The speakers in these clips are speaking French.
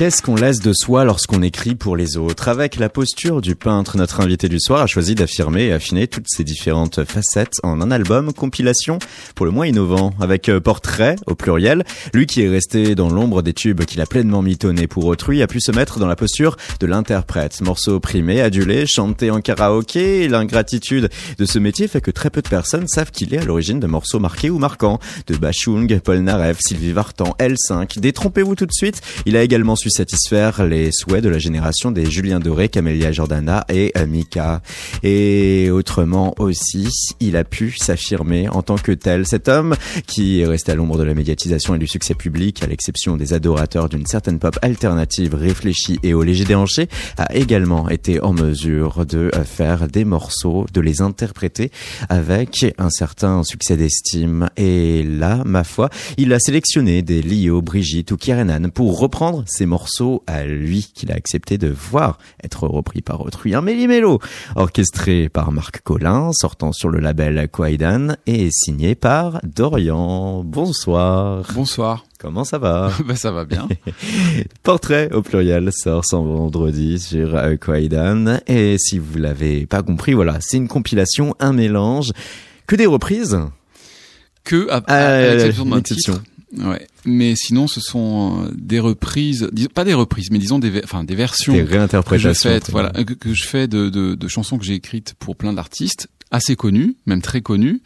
Qu'est-ce qu'on laisse de soi lorsqu'on écrit pour les autres? Avec la posture du peintre, notre invité du soir a choisi d'affirmer et affiner toutes ces différentes facettes en un album compilation pour le moins innovant, avec euh, portrait au pluriel. Lui qui est resté dans l'ombre des tubes qu'il a pleinement mitonné pour autrui a pu se mettre dans la posture de l'interprète. Morceau primé, adulé, chanté en karaoké. L'ingratitude de ce métier fait que très peu de personnes savent qu'il est à l'origine de morceaux marqués ou marquants. De Bachung, Paul Narev, Sylvie Vartan, L5. Détrompez-vous tout de suite, il a également su satisfaire les souhaits de la génération des Julien Doré, Camélia Jordana et Mika. Et autrement aussi, il a pu s'affirmer en tant que tel. Cet homme qui est resté à l'ombre de la médiatisation et du succès public, à l'exception des adorateurs d'une certaine pop alternative réfléchie et au léger déhanché, a également été en mesure de faire des morceaux, de les interpréter avec un certain succès d'estime. Et là, ma foi, il a sélectionné des Lio, Brigitte ou Kierenan pour reprendre ces morceaux à lui qu'il a accepté de voir être repris par autrui. Un méli-mélo orchestré par Marc Collin, sortant sur le label Quaidan et signé par Dorian. Bonsoir. Bonsoir. Comment ça va Bah ça va bien. Portrait au pluriel sort ce vendredi sur euh, Quaidan et si vous l'avez pas compris, voilà, c'est une compilation, un mélange, que des reprises. Que à, à, l'exception d'un titre. Ouais. Mais sinon, ce sont euh, des reprises, pas des reprises, mais disons des, enfin des versions, des réinterprétations, que je fais, voilà, que, je fais de, de, de chansons que j'ai écrites pour plein d'artistes assez connus, même très connus.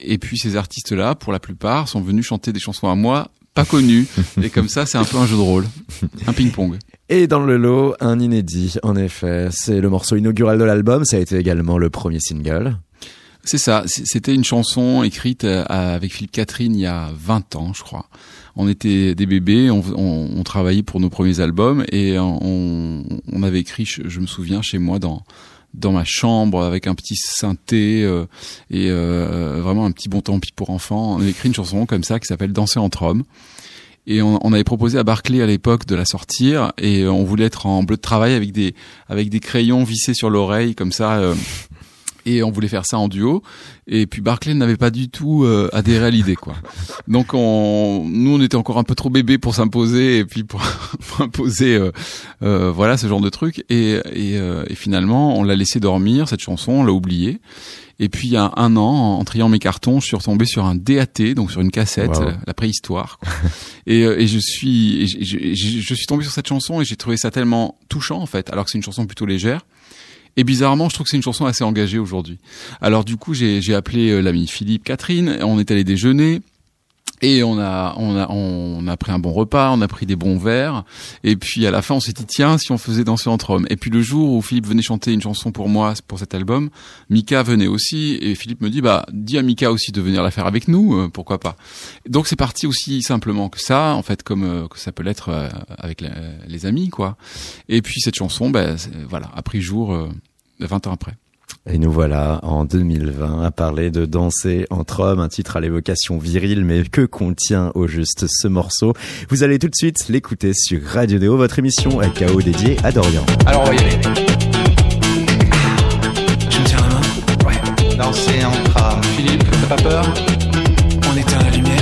Et puis ces artistes-là, pour la plupart, sont venus chanter des chansons à moi pas connues. et comme ça, c'est un peu un jeu de rôle, un ping-pong. Et dans le lot, un inédit, en effet. C'est le morceau inaugural de l'album. Ça a été également le premier single. C'est ça. C'était une chanson écrite euh, avec Philippe Catherine il y a 20 ans, je crois. On était des bébés, on, travaillait pour nos premiers albums et on, avait écrit, je, me souviens, chez moi dans dans ma chambre avec un petit synthé euh, et euh, vraiment un petit bon temps pour enfants. On avait écrit une chanson comme ça qui s'appelle Danser entre hommes. Et on, avait proposé à Barclay à l'époque de la sortir et on voulait être en bleu de travail avec des avec des crayons vissés sur l'oreille comme ça. Et on voulait faire ça en duo. Et puis Barclay n'avait pas du tout euh, adhéré à l'idée, quoi. Donc on, nous, on était encore un peu trop bébés pour s'imposer et puis pour, pour imposer, euh, euh, voilà, ce genre de truc. Et, et, euh, et finalement, on l'a laissé dormir cette chanson, on l'a oubliée. Et puis il y a un an, en triant mes cartons, je suis retombé sur un DAT, donc sur une cassette, la, préhistoire. et, et je suis, je, je, je suis tombé sur cette chanson et j'ai trouvé ça tellement touchant en fait, alors que c'est une chanson plutôt légère. Et bizarrement, je trouve que c'est une chanson assez engagée aujourd'hui. Alors du coup, j'ai appelé euh, l'ami Philippe, Catherine, on est allé déjeuner. Et on a, on a, on a pris un bon repas, on a pris des bons verres, et puis à la fin on s'est dit tiens si on faisait danser entre hommes. Et puis le jour où Philippe venait chanter une chanson pour moi pour cet album, Mika venait aussi, et Philippe me dit bah dis à Mika aussi de venir la faire avec nous, euh, pourquoi pas. Donc c'est parti aussi simplement que ça, en fait comme euh, que ça peut l'être euh, avec les amis quoi. Et puis cette chanson, bah, voilà, a pris jour 20 ans après. Et nous voilà en 2020 à parler de Danser entre hommes, un titre à l'évocation virile, mais que contient au juste ce morceau Vous allez tout de suite l'écouter sur Radio Déo, votre émission KO dédiée à Dorian. Alors on va y aller. Je me tiens la main? Ouais. Danser entre hommes. Philippe, t'as pas peur? On éteint la lumière.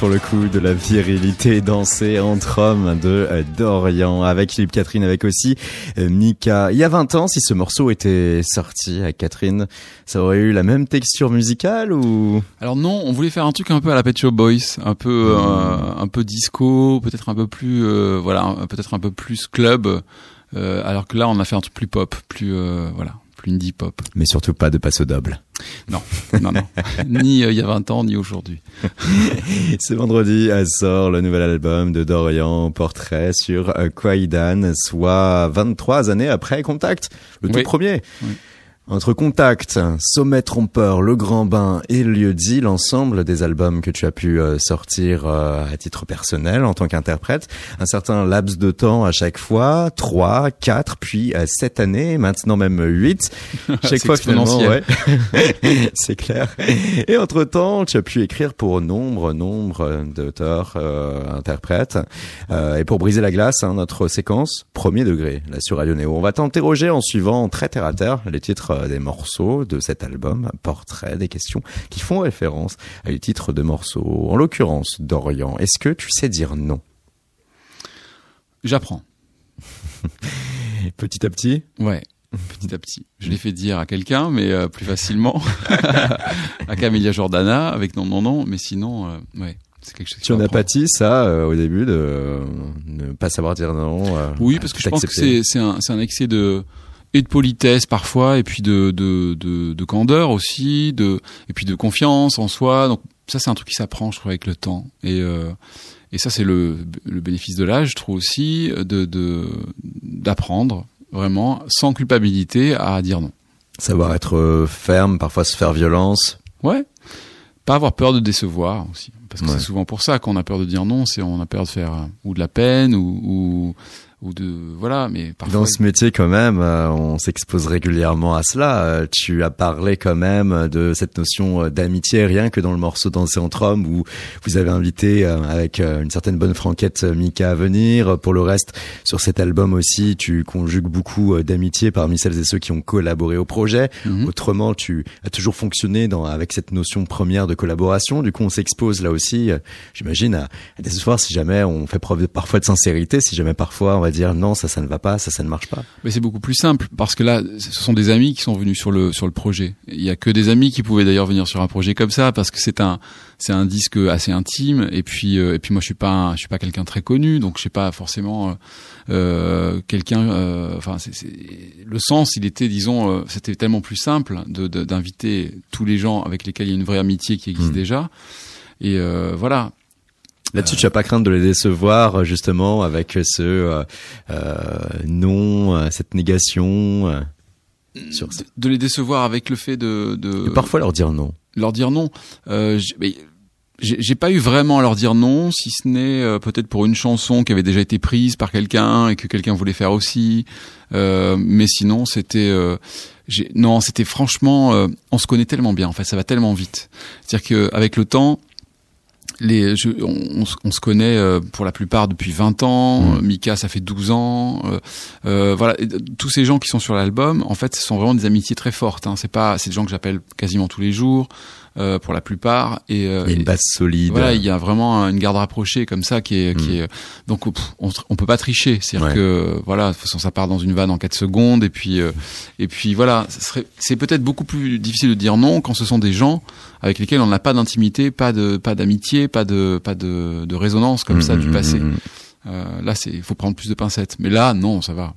Pour le coup de la virilité dansée entre hommes de euh, Dorian avec Philippe Catherine avec aussi euh, Mika. Il y a 20 ans, si ce morceau était sorti avec Catherine, ça aurait eu la même texture musicale ou? Alors non, on voulait faire un truc un peu à la Pet Shop Boys, un peu euh, un peu disco, peut-être un peu plus voilà, peut-être un peu plus club alors que là on a fait un truc plus pop, plus voilà, plus indie pop. Mais surtout pas de passo double. Non, non, non. ni euh, il y a 20 ans, ni aujourd'hui. Ce vendredi sort le nouvel album de Dorian, Portrait sur euh, Kwaidan, soit 23 années après Contact, le tout premier. Oui. Entre Contact, Sommet Trompeur, Le Grand Bain et Lieu dit, l'ensemble des albums que tu as pu euh, sortir euh, à titre personnel en tant qu'interprète, un certain laps de temps à chaque fois, trois, quatre, puis euh, sept années, maintenant même huit. Chaque fois finalement, ouais. c'est clair. Et entre temps, tu as pu écrire pour nombre, nombre d'auteurs, interprètes, et pour briser la glace, hein, notre séquence premier degré, là sur Radio Néo. On va t'interroger en suivant très terre à terre les titres des morceaux de cet album, portrait, des questions qui font référence à les titres de morceaux. En l'occurrence, Dorian, est-ce que tu sais dire non? J'apprends. petit à petit? Ouais. Petit à petit. Je l'ai fait dire à quelqu'un, mais euh, plus facilement. à Camélia Jordana, avec non, non, non. Mais sinon, euh, ouais. C'est quelque chose tu en as pâti ça euh, au début de ne pas savoir dire non. oui, parce que je pense que c'est un, un excès de et de politesse parfois et puis de de, de, de candeur aussi de et puis de confiance en soi. Donc ça c'est un truc qui s'apprend je trouve avec le temps. Et euh, et ça c'est le, le bénéfice de l'âge je trouve aussi de de d'apprendre vraiment sans culpabilité à dire non. Savoir être euh, ferme parfois se faire violence. Ouais. Pas avoir peur de décevoir aussi. Parce que c'est souvent pour ça qu'on a peur de dire non c'est on a peur de faire euh, ou de la peine ou, ou ou de voilà mais parfois... dans ce métier quand même euh, on s'expose régulièrement à cela. Euh, tu as parlé quand même de cette notion euh, d'amitié rien que dans le morceau Danser entre hommes où vous avez invité avec une certaine bonne franquette Mika à venir. Pour le reste sur cet album aussi tu conjugues beaucoup d'amitié parmi celles et ceux qui ont collaboré au projet. Mhm. autrement tu as toujours fonctionné dans avec cette notion première de collaboration. Du coup on s'expose là aussi j'imagine à, à des espoirs si jamais on fait preuve parfois de sincérité si jamais parfois on va dire non, ça, ça ne va pas, ça, ça ne marche pas. Mais c'est beaucoup plus simple parce que là, ce sont des amis qui sont venus sur le sur le projet. Il y a que des amis qui pouvaient d'ailleurs venir sur un projet comme ça parce que c'est un c'est un disque assez intime et puis euh, et puis moi je suis pas je suis pas quelqu'un très connu donc je sais pas forcément euh, euh quelqu'un euh, enfin c'est le sens il était disons c'était tellement plus simple de d'inviter tous les gens avec lesquels il y a une vraie amitié qui existe hmm. déjà et voilà Là-dessus, tu as pas crainte de les décevoir justement avec ce euh, euh non, euh, cette négation. Euh, sur... De les décevoir avec le fait de, de... parfois leur dire non. Leur dire non. Euh, j'ai pas eu vraiment à leur dire non, si ce n'est peut-être pour une chanson qui avait déjà été prise par quelqu'un et que quelqu'un voulait faire aussi. mais sinon, c'était non, c'était franchement, on se connaît tellement bien. En fait, ça va tellement vite. C'est-à-dire qu'avec le temps, les, je, on, on, se connaît euh, pour la plupart depuis 20 ans. Mmh. Mika, ça fait 12 ans. Euh, euh voilà, tous ces gens qui sont sur l'album, en fait, ce sont vraiment des amitiés très fortes. Hein. C'est pas, c'est des gens que j'appelle quasiment tous les jours. Euh, pour la plupart. Et, euh, il y a une base solide. Voilà, il y a vraiment une garde rapprochée comme ça qui est, qui mm. est donc on, on peut pas tricher. C'est-à-dire que voilà, de toute façon ça part dans une vanne en 4 secondes et puis euh, et puis voilà, c'est peut-être beaucoup plus difficile de dire non quand ce sont des gens avec lesquels on n'a pas d'intimité, pas de pas d'amitié, pas de pas de, de résonance comme mm, ça du mm, passé. Euh, là, c'est il faut prendre plus de pincettes. Mais là, non, ça va.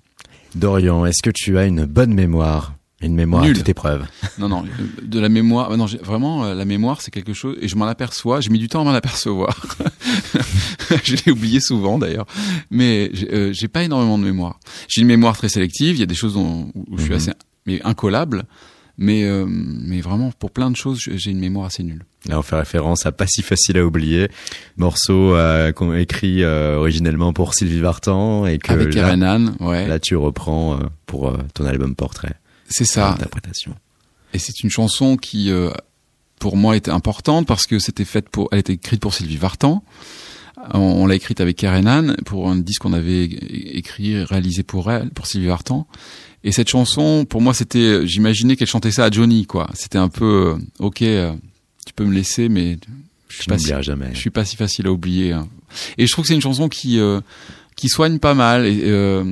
Dorian, est-ce que tu as une bonne mémoire? Une mémoire Nul. à toute épreuve. Non, non, de la mémoire. Non, vraiment, euh, la mémoire, c'est quelque chose, et je m'en aperçois. J'ai mis du temps à m'en apercevoir. je l'ai oublié souvent d'ailleurs, mais euh, j'ai pas énormément de mémoire. J'ai une mémoire très sélective. Il y a des choses dont, où je suis mhm. assez, mais incollable. Mais, euh, mais vraiment, pour plein de choses, j'ai une mémoire assez nulle. Là, on fait référence à Pas si facile à oublier, morceau euh, qu'on écrit euh, originellement pour Sylvie Vartan et que avec là, ouais. Là, tu reprends pour ton album Portrait. C'est ça. Et c'est une chanson qui, euh, pour moi, était importante parce que c'était faite pour, elle était écrite pour Sylvie Vartan. On, l'a écrite avec Karen pour un disque qu'on avait écrit, réalisé pour elle, pour Sylvie Vartan. Et cette chanson, pour moi, c'était, j'imaginais qu'elle chantait ça à Johnny, quoi. C'était un peu, euh, ok, euh, tu peux me laisser, mais je suis pas si, jamais. Je suis pas si facile à oublier. Hein. Et je trouve que c'est une chanson qui euh, qui soigne pas mal. Et, euh,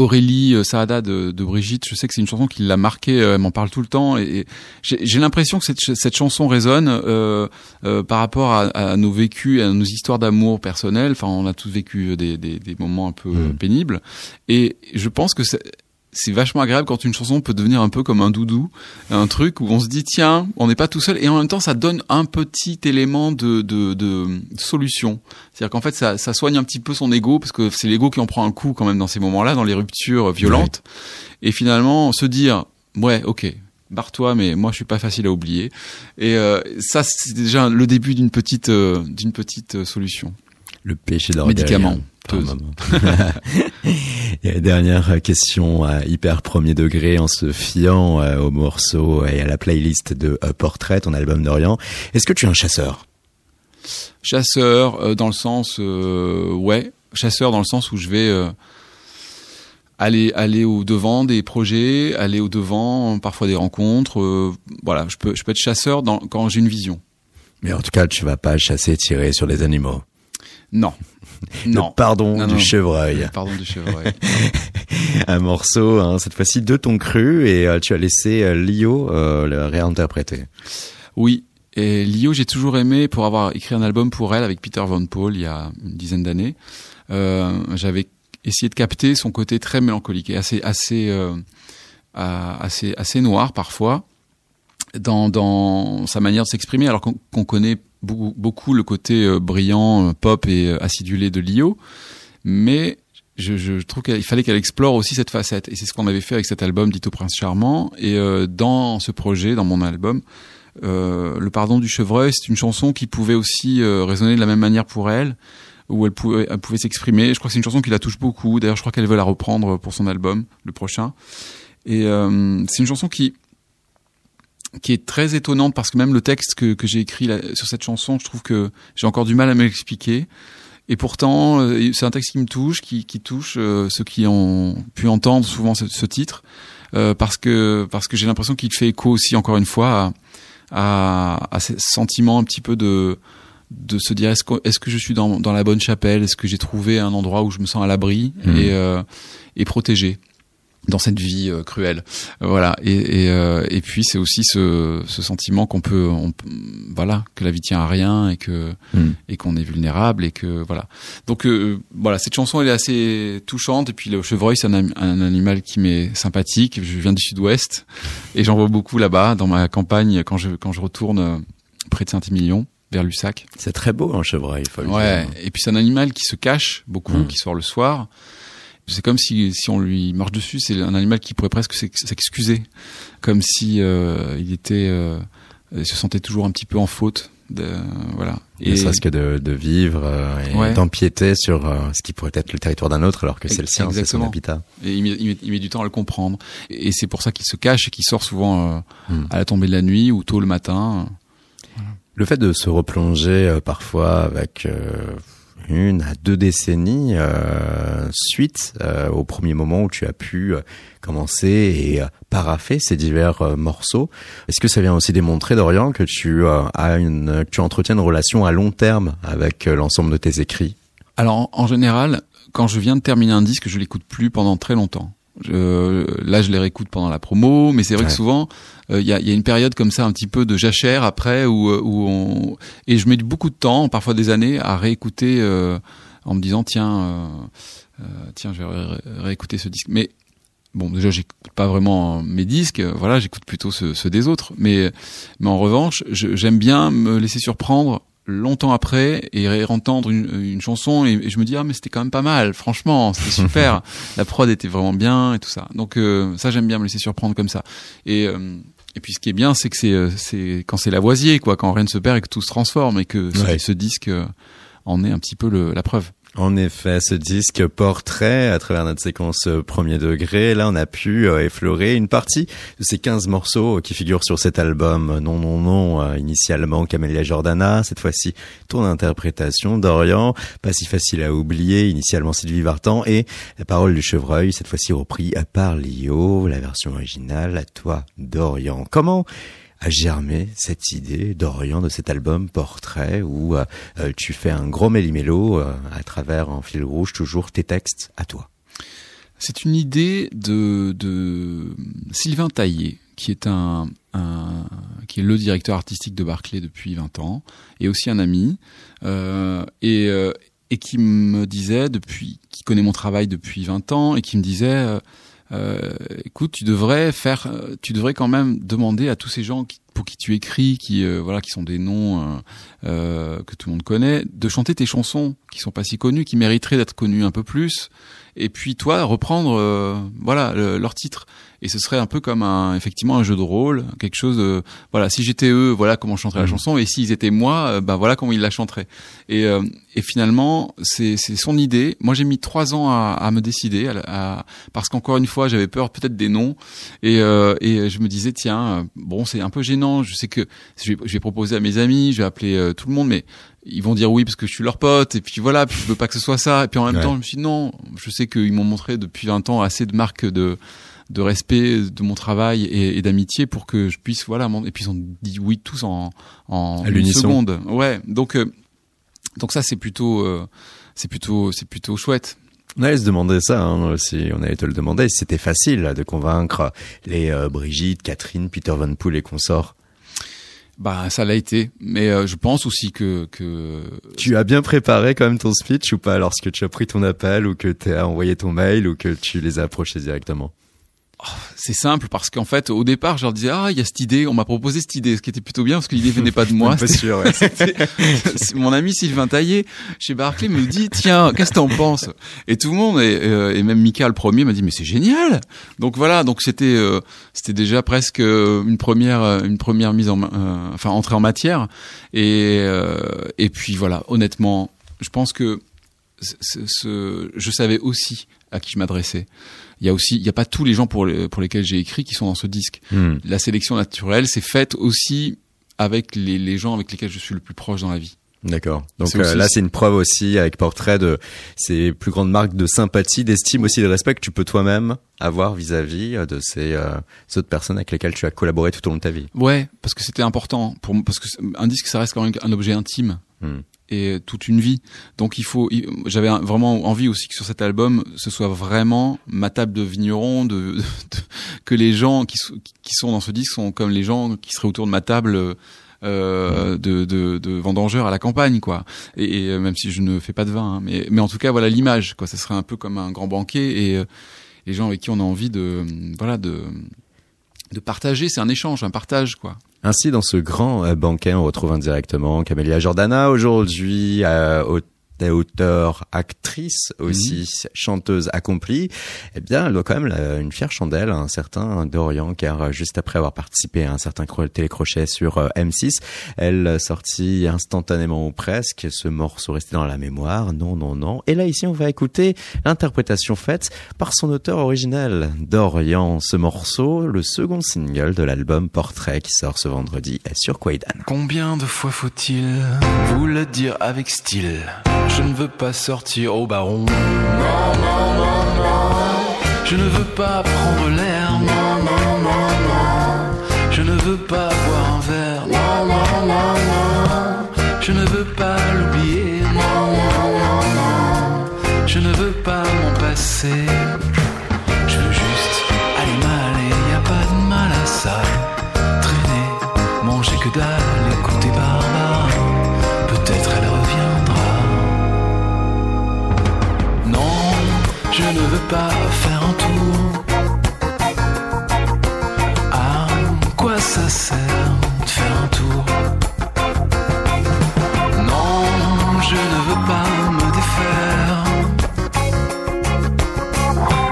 Aurélie euh, Saada de, de, Brigitte, je sais que c'est une chanson qui l'a marqué, euh, elle m'en parle tout le temps, et, j'ai l'impression que cette, cette, chanson résonne euh, euh, par rapport à, à, nos vécus, à nos histoires d'amour personnelles. Enfin, on a tous vécu des, des, des moments un peu mmh. pénibles, et je pense que c'est vachement agréable quand une chanson peut devenir un peu comme un doudou, un truc où on se dit tiens, on n'est pas tout seul et en même temps ça donne un petit élément de, de, de solution. C'est-à-dire qu'en fait ça, ça soigne un petit peu son ego parce que c'est l'ego qui en prend un coup quand même dans ces moments-là, dans les ruptures violentes. Et finalement se dire ouais ok barre-toi mais moi je suis pas facile à oublier. Et euh, ça c'est déjà le début d'une petite euh, d'une petite euh, solution. Le péché d'orgueil. Médicament. et dernière question à hyper premier degré en se fiant euh, au morceau et à la playlist de euh, Portrait, ton album d'Orient. Est-ce que tu es un chasseur? Chasseur euh, dans le sens ouais, chasseur dans le sens où je vais aller aller au devant des projets, aller au devant parfois des rencontres. voilà, je peux je peux être chasseur dans, quand j'ai une vision. Mais en tout cas, tu vas pas chasser, tirer sur les animaux. Non. Non. pardon du chevreuil. pardon du chevreuil. un morceau, hein, cette fois-ci de ton cru, et euh, tu as laissé euh, Lio euh, le réinterpréter. Oui. Et Lio, j'ai toujours aimé pour avoir écrit un album pour elle avec Peter Van Paul il y a une dizaine d'années. J'avais essayé de capter son côté très mélancolique et assez assez assez assez noir parfois dans dans sa manière de s'exprimer alors qu'on connaît beaucoup, beaucoup le côté euh, brillant, euh, pop et euh, acidulé de Lio, mais je, je trouve qu'il fallait qu'elle explore aussi cette facette. Et c'est ce qu'on avait fait avec cet album Dito Prince Charmant. Et dans ce projet, dans mon album, Le Pardon du Chevreuil, c'est une chanson qui pouvait aussi résonner de la même manière pour elle, où elle pouvait, elle pouvait s'exprimer. Je crois que c'est une chanson qui la touche beaucoup. D'ailleurs, je crois qu'elle veut la reprendre pour son album, le prochain. Et c'est une chanson qui qui est très étonnante parce que même le texte que, que j'ai écrit là, sur cette chanson, je trouve que j'ai encore du mal à m'expliquer. Et pourtant, euh, c'est un texte qui me touche, qui, qui touche euh, ceux qui ont pu entendre souvent ce, ce titre, euh, parce que parce que j'ai l'impression qu'il fait écho aussi encore une fois à, à, à ce sentiment un petit peu de de se dire est-ce que est-ce que je suis dans, dans la bonne chapelle, est-ce que j'ai trouvé un endroit où je me sens à l'abri mmh. et et protégé? Dans cette vie euh, cruelle. voilà. Et, et, euh, et puis c'est aussi ce, ce sentiment qu'on peut, on, voilà, que la vie tient à rien et que mm. et qu'on est vulnérable et que voilà. Donc euh, voilà, cette chanson elle est assez touchante. Et puis le chevreuil c'est un, un, animal qui m'est sympathique. Je viens du Sud-Ouest et j'en vois beaucoup là-bas dans ma campagne quand je quand je retourne près de Saint-Émilion vers Lussac. C'est très beau un chevreuil. Faut ouais. Et puis c'est un animal qui se cache beaucoup, mm. qui sort le soir c'est comme si, si on lui marche dessus, c'est un animal qui pourrait presque s'excuser, comme si euh, il était, euh, il se sentait toujours un petit peu en faute. De, voilà. Et ne serait-ce que de, de vivre euh, et d'empiéter sur ce qui pourrait être le territoire d'un autre, alors que c'est le sien, c'est son habitat. Et il met, il met, du temps à le comprendre. Et, c'est pour ça qu'il se cache et qu'il sort souvent hmm. à la tombée de la nuit ou tôt le matin. Voilà. Le fait de se replonger parfois avec une à deux décennies euh, suite euh, au premier moment où tu as pu euh, commencer et paraffer ces divers morceaux. Est-ce que ça vient aussi démontrer, Dorian, que tu as une, que tu entretiens une relation à long terme avec l'ensemble de tes écrits? Alors en général, quand je viens de terminer un disque, je l'écoute plus pendant très longtemps. Je, là, je les réécoute pendant la promo, mais c'est vrai ouais. que souvent, il euh, y, a, y, a, une période comme ça, un petit peu de jachère après, où, euh, où on et je mets beaucoup de temps, parfois des années, à réécouter euh, en me disant tiens, euh, tiens, je vais ré réécouter ce disque. Mais bon, déjà, j'écoute pas vraiment mes disques, voilà, j'écoute plutôt ceux, ceux, des autres. Mais mais en revanche, j'aime bien me laisser surprendre longtemps après et réentendre une, une chanson et, et, je me dis ah mais c'était quand même pas mal. Franchement c'était super. La prod était vraiment bien et tout ça. Donc euh, ça j'aime bien me laisser surprendre comme ça. Et euh, et puis ce qui est bien c'est que c'est euh, c'est quand c'est Lavoisier quoi quand rien ne se perd et que tout se transforme et que ouais. ce, ce, disque euh, en est un petit peu le, la preuve en effet, ce disque portrait, à travers notre séquence euh, premier degré, là on a pu euh, effleurer une partie de ces 15 morceaux qui figurent sur cet album. Non, non, non, euh, initialement Camélia Jordana, cette fois-ci ton interprétation d'Orient, pas si facile à oublier, initialement Sylvie Vartan, et la parole du chevreuil, cette fois-ci repris par Lio, la version originale, à toi d'Orient. Comment a germé cette idée d'Orient, de cet album Portrait, où euh, euh, tu fais un gros méli-mélo à travers en fil rouge toujours tes textes à toi. C'est une idée de, de Sylvain Taillé, qui est un, un, qui est le directeur artistique de Barclay depuis 20 ans, et aussi un ami, euh, et, et qui me disait depuis, qui connaît mon travail depuis 20 ans, et qui me disait euh, écoute, tu devrais faire, euh, tu devrais quand même demander à tous ces gens pour qui tu écris, qui euh, voilà, qui sont des noms euh, que tout le monde connaît, de chanter tes chansons qui sont pas si connues, qui mériteraient d'être connues un peu plus. Et puis toi, reprendre, voilà, leur titre et ce serait un peu comme un effectivement un jeu de rôle, quelque chose. De, voilà, si j'étais eux, voilà comment je chanterais la mmh. chanson, et s'ils étaient moi, ben voilà comment ils la chanteraient. Et, euh, et finalement, c'est son idée. Moi, j'ai mis trois ans à, à me décider, à, parce qu'encore une fois, j'avais peur peut-être des noms, et, euh, et je me disais tiens, bon, c'est un peu gênant. Je sais que je vais, je vais proposer à mes amis, je vais appeler tout le monde, mais ils vont dire oui parce que je suis leur pote et puis voilà puis je veux pas que ce soit ça. Et puis en même temps je me suis dit non je sais qu'ils m'ont montré depuis 20 ans assez de marques de de respect de mon travail et, et d'amitié pour que je puisse voilà et puis ils ont dit oui tous en en une seconde. Ouais. Donc euh, donc ça c'est plutôt euh, c'est plutôt c'est plutôt chouette. On allait se demander ça hein, si on allait te le demander. C'était facile de convaincre les euh, Brigitte Catherine Peter Van Poel et consorts bah, ça l'a été, mais je pense aussi que, que tu as bien préparé quand même ton speech ou pas lorsque tu as pris ton appel ou que tu as envoyé ton mail ou que tu les as approchés directement? Oh, c'est simple parce qu'en fait au départ je leur disais ah il y a cette idée on m'a proposé cette idée ce qui était plutôt bien parce que l'idée venait pas de moi pas sûr, ouais. mon ami Sylvain Taillé chez Barclay me dit tiens qu'est-ce que t'en penses? Et tout le monde et, euh, et même Mika le premier m'a dit mais c'est génial donc voilà donc c'était euh, c'était déjà presque euh, une première une première mise en enfin entrée en matière et et puis voilà honnêtement je pense que ce, je savais aussi à qui je m'adressais. Il y a aussi, il n'y a pas tous les gens pour, pour lesquels j'ai écrit qui sont dans ce disque. Hmm. La sélection naturelle, c'est faite aussi avec les, les gens avec lesquels je suis le plus proche dans la vie. D'accord. Donc euh, là, c'est une preuve aussi avec portrait de ces plus grandes marques de sympathie, d'estime aussi, de respect que tu peux toi-même avoir vis-à-vis euh, de ces, euh, autres personnes avec lesquelles tu as collaboré tout au long de ta vie. Ouais, parce que c'était important pour parce que un disque, ça reste quand même un objet intime. Hmm et toute une vie. Donc il faut, j'avais vraiment envie aussi que sur cet album, ce soit vraiment ma table de vigneron, de, que les gens qui, qui sont dans ce disque sont comme les gens qui seraient autour de ma table. Euh, de, de, de vendangeurs à la campagne quoi et, euh, même si je ne fais pas de vin hein, mais mais en tout cas voilà l'image quoi ça serait un peu comme un grand banquet et euh, les gens avec qui on a envie de voilà de de partager c'est un échange un partage quoi ainsi, dans ce grand euh, banquet, on retrouve indirectement Camélia Jordana aujourd'hui euh, au auteur, actrice aussi, mhm. chanteuse accomplie, eh bien, elle doit quand même une fière chandelle à un certain Dorian, car euh, juste après avoir participé à un certain télécrochet sur euh, M6, elle sortit instantanément ou presque ce morceau resté dans la mémoire, non, non, non. Et là, ici, on va écouter l'interprétation faite par son auteur originel, Dorian. Ce morceau, le second single de l'album Portrait qui sort ce vendredi sur Quaidan. Combien de fois faut-il vous le dire avec style? Je ne veux pas sortir au baron. Non, non, non, non. Je ne veux pas prendre l'air. Non, non, non, non. Je ne veux pas boire un verre. Non, non, non, non. Je ne veux pas l'oublier. Non, non, non, non. Je ne veux pas m'en passer. Je veux juste aller mal et y a pas de mal à ça. Traîner, manger que dalle, pas faire un tour. À quoi ça sert de faire un tour? Non, je ne veux pas me défaire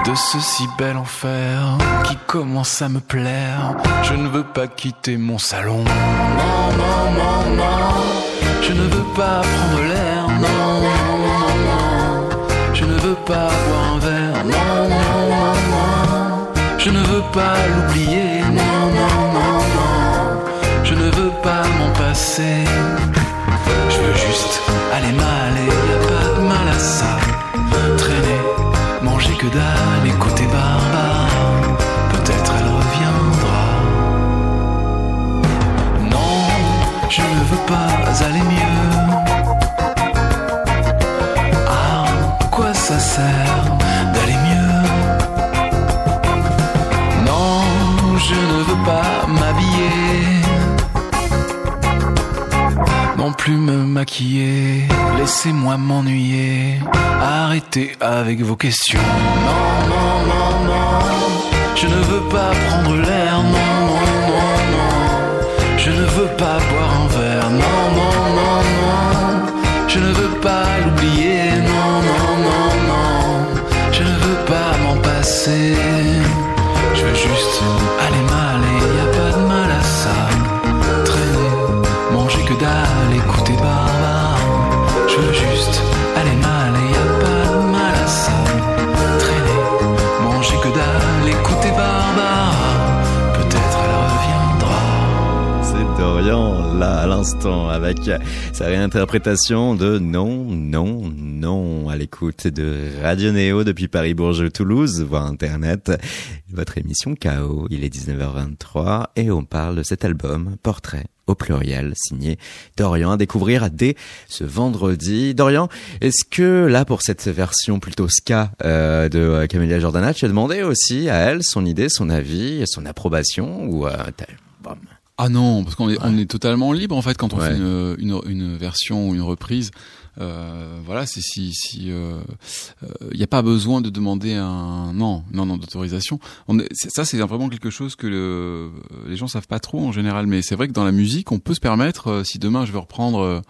de ce si bel enfer qui commence à me plaire. Je ne veux pas quitter mon salon. Non, non, non, non. Je ne veux pas prendre l'air. Non, non, non, non. Je ne veux pas boire pas l'oublier. Non, non, non, non. Je ne veux pas m'en passer. Je veux juste aller mal et y a pas de mal à ça. Traîner, manger que dalle, écouter Barbara. Peut-être elle reviendra. pas aller mieux. Plus me maquiller, laissez-moi m'ennuyer. Arrêtez avec vos questions. Non, non, non, non. Je ne veux pas prendre l'air, non, non, non, non. Je ne veux pas boire un Dorian, là, à l'instant, avec sa réinterprétation de Non, non, non, à l'écoute de Radio Néo depuis Paris-Bourges, Toulouse, voire Internet. Votre émission KO, il est 19h23 et on parle de cet album, Portrait au pluriel, signé Dorian, à découvrir dès ce vendredi. Dorian, est-ce que là, pour cette version plutôt ska euh, de Camélia Jordana, tu as demandé aussi à elle son idée, son avis, son approbation ou euh. Ah non, parce qu'on est, on est totalement libre en fait quand on Ouais. fait une, une, une version ou une reprise. Euh, voilà, c'est si si il n'y a pas besoin de demander un non non non d'autorisation. On est- c'est- Ça c'est vraiment quelque chose que le, les gens savent pas trop en général, mais c'est vrai que dans la musique on peut se permettre euh, si demain je veux reprendre euh,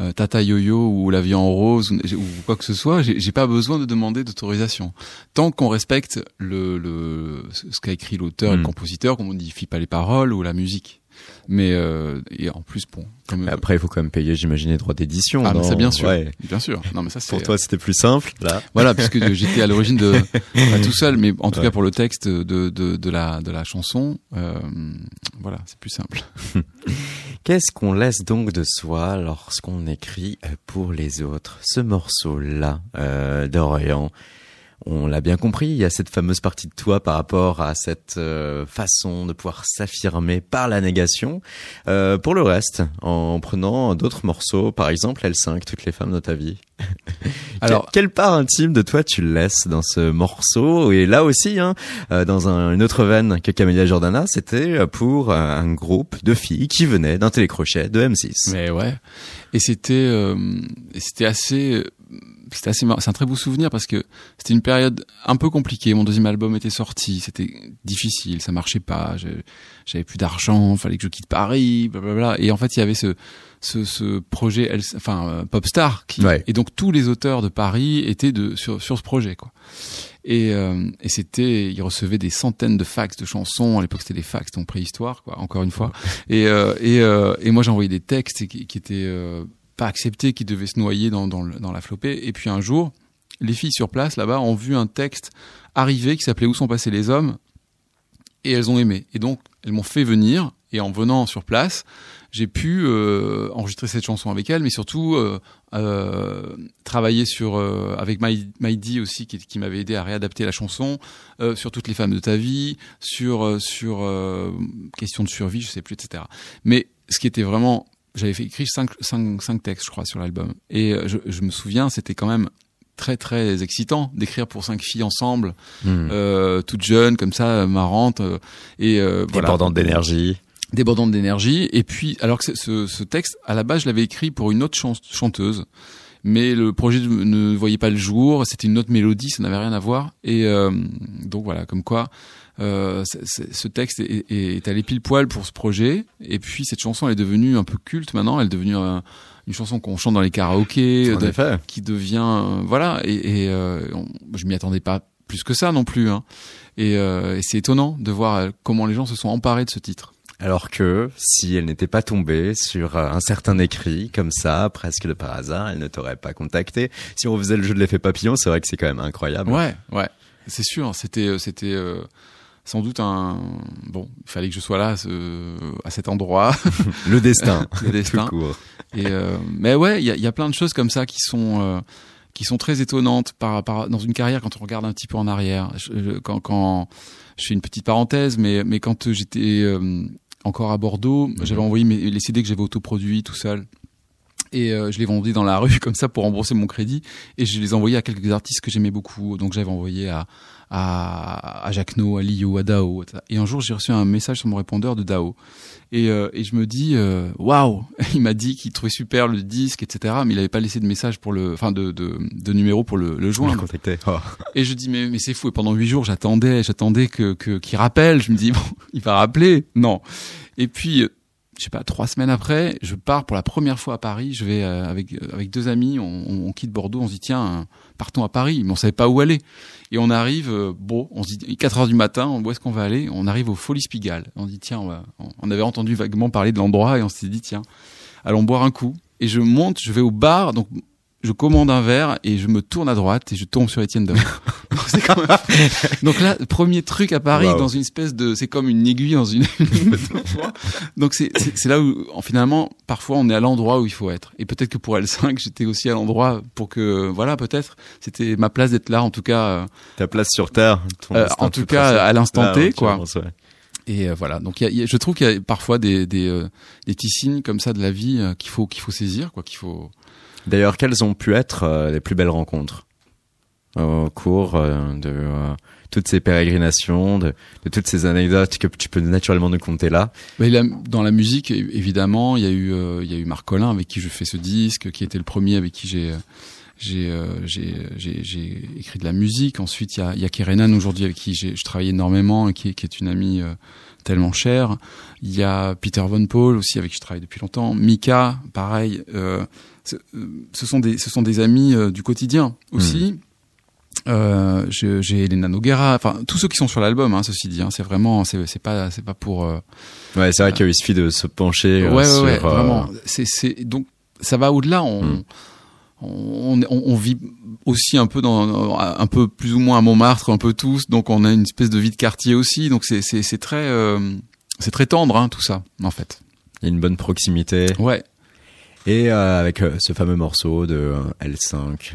euh, Tata Yo-Yo ou La Vie en Rose ou, ou quoi que ce soit, j'ai pas besoin de demander d'autorisation. Tant qu'on respecte le, le ce qu'a écrit l'auteur et le compositeur, qu'on modifie pas les paroles ou la musique. Mais euh, et en plus bon, comme Après, il faut quand même payer, j'imagine, les droits d'édition. ah mais ça bien sûr, Ouais. bien sûr. Non mais ça Pour toi, c'était plus simple, là. voilà puisque j'étais à l'origine de pas tout seul, mais en tout Ouais. cas pour le texte de de, de la de la chanson, euh, voilà c'est plus simple. Qu'est-ce qu'on laisse donc de soi lorsqu'on écrit pour les autres Ce morceau-là, euh, d'Orient, on l'a bien compris, il y a cette fameuse partie de toi par rapport à cette euh, façon de pouvoir s'affirmer par la négation. Euh, pour le reste, en prenant d'autres morceaux, par exemple L5, toutes les femmes de ta vie. Alors- Que- quelle part intime de toi tu laisses dans ce morceau? Et là aussi, hein, euh, dans un- une autre veine que Camélia Jordana, c'était pour un groupe de filles qui venaient d'un télécrochet de M6. Mais ouais. Et c'était euh, et c'était assez c'était assez c'est un très beau souvenir parce que c'était une période un peu compliquée. Mon deuxième album était sorti, c'était difficile, ça marchait pas, j'avais plus d'argent, fallait que je quitte Paris, blablabla. Et en fait, il y avait ce ce, ce projet, enfin euh, Popstar, qui, Ouais. et donc tous les auteurs de Paris étaient de sur sur ce projet quoi. Et, euh, et c'était, ils recevaient des centaines de fax de chansons. À l'époque, c'était des fax, donc préhistoire, quoi. Encore une fois. Et euh, et, euh, et moi, j'envoyais des textes qui, qui étaient euh, pas acceptés, qui devaient se noyer dans dans, dans la flopée. Et puis un jour, les filles sur place là-bas ont vu un texte arriver qui s'appelait Où sont passés les hommes? Et elles ont aimé. Et donc, elles m'ont fait venir. Et en venant sur place, j'ai pu euh, enregistrer cette chanson avec elles, mais surtout euh, euh, travailler sur euh, avec Maï- Maïdi aussi, qui, qui m'avait aidé à réadapter la chanson, euh, sur toutes les femmes de ta vie, sur euh, sur question de survie, je sais plus, etc. Mais ce qui était vraiment, j'avais écrire cinq, cinq, cinq textes, je crois, sur l'album. Et euh, je, je me souviens, c'était quand même très très excitant d'écrire pour cinq filles ensemble, Hmm. euh, toutes jeunes comme ça, marrantes, euh, et euh, voilà Débordante d'énergie. débordante d'énergie. Et puis, alors que ce- ce, ce texte, à la base, je l'avais écrit pour une autre chan- chanteuse, mais le projet ne voyait pas le jour. C'était une autre mélodie, ça n'avait rien à voir. Et euh, donc voilà, comme quoi. Euh, ce texte est, est, est allé pile poil pour ce projet et puis cette chanson elle est devenue un peu culte maintenant elle est devenue un- une chanson qu'on chante dans les karaokés de- qui devient euh, voilà et, et euh, on- je m'y attendais pas plus que ça non plus hein. et, euh, et c'est étonnant de voir comment les gens se sont emparés de ce titre Alors que si elle n'était pas tombée sur un certain écrit comme ça, presque de par hasard, elle ne t'aurait pas contacté. Si on faisait le jeu de l'effet papillon, c'est vrai que c'est quand même incroyable. Ouais, ouais, c'est sûr. C'était, c'était euh, sans doute un. Bon, il fallait que je sois là à ce- à cet endroit, Le destin. le destin. Tout court. Et euh, mais ouais, il y a, il y a plein de choses comme ça qui sont euh, qui sont très étonnantes par, par dans une carrière quand on regarde un petit peu en arrière. Je- quand, quand je fais une petite parenthèse, mais mais quand j'étais euh, encore à Bordeaux. Mhm. J'avais envoyé mes, les CD que j'avais autoproduits tout seul. Et euh, je les vendais dans la rue comme ça pour rembourser mon crédit. Et je les envoyais à quelques artistes que j'aimais beaucoup. Donc j'avais envoyé à, à, à Jacques No, à Lio, à Dao. etc. Et un jour, j'ai reçu un message sur mon répondeur de Dao. Et, euh, et je me dis, euh, waouh Il m'a dit qu'il trouvait super le disque, etc. Mais il avait pas laissé de message pour le, enfin de, de, de numéro pour le, le joindre. Oh. Et je dis mais mais c'est fou. Et pendant huit jours, j'attendais, j'attendais que que qu'il rappelle. Je me dis bon, il va rappeler. Non. Et puis je sais pas, trois semaines après, je pars pour la première fois à Paris. Je vais euh, avec euh, avec deux amis. On, on- quitte Bordeaux. On se dit tiens, euh, partons à Paris. Mais on savait pas où aller. Et on arrive. euh, bon, on se dit 4 heures du matin. Où est-ce qu'on va aller? On arrive au Folies Pigalle. On dit tiens, on, va- on avait entendu vaguement parler de l'endroit et on s'est dit tiens, allons boire un coup. Et je monte, je vais au bar. Donc je commande un verre et je me tourne à droite et je tombe sur Étienne Dao. Donc, c'est quand même- Donc là, premier truc à Paris, Wow. dans une espèce de, c'est comme une aiguille dans une. Donc c'est c'est là où en- finalement parfois on est à l'endroit où il faut être. Et peut-être que pour L5 j'étais aussi à l'endroit pour que voilà peut-être c'était ma place d'être là en tout cas. euh, Ta place sur Terre. ton Euh, en tout cas, à l'instant T, quoi. ouais. Et euh, voilà. Donc y a- y a- je trouve qu'il y a parfois des des, euh, des petits signes comme ça de la vie euh, qu'il faut qu'il faut saisir quoi qu'il faut. D'ailleurs, quelles ont pu être euh, les plus belles rencontres au cours euh, de euh, toutes ces pérégrinations, de, de toutes ces anecdotes que tu peux naturellement nous conter là? Mais dans la musique, évidemment, il y a eu, euh, il y a eu Marc Collin avec qui je fais ce disque, qui était le premier avec qui j'ai, j'ai, euh, j'ai, écrit de la musique. Ensuite, il y a, y a Kerenan aujourd'hui avec qui je travaille énormément et qui, est- qui est une amie euh, tellement chère. Il y a Peter Von Paul aussi avec qui je travaille depuis longtemps. Mika, pareil. Euh, ce, euh, sont des, ce sont des amis euh, du quotidien aussi. Euh, je- j'ai Elena Noguera, enfin tous ceux qui sont sur l'album, hein, ceci dit, hein, c'est vraiment, c'est, c'est pas, c'est pas pour. euh, Ouais, c'est vrai qu'il suffit de se pencher euh, ouais, sur ouais, euh, vraiment. C'est, c'est donc ça va au-delà. On, Mm. on, on, on vit aussi un peu dans, un peu plus ou moins à Montmartre, un peu tous. Donc on a une espèce de vie de quartier aussi. Donc c'est, c'est, c'est très, euh, c'est très tendre, hein, tout ça, en fait. il y a une bonne proximité. Ouais. Et euh, avec euh, ce fameux morceau de euh, L5,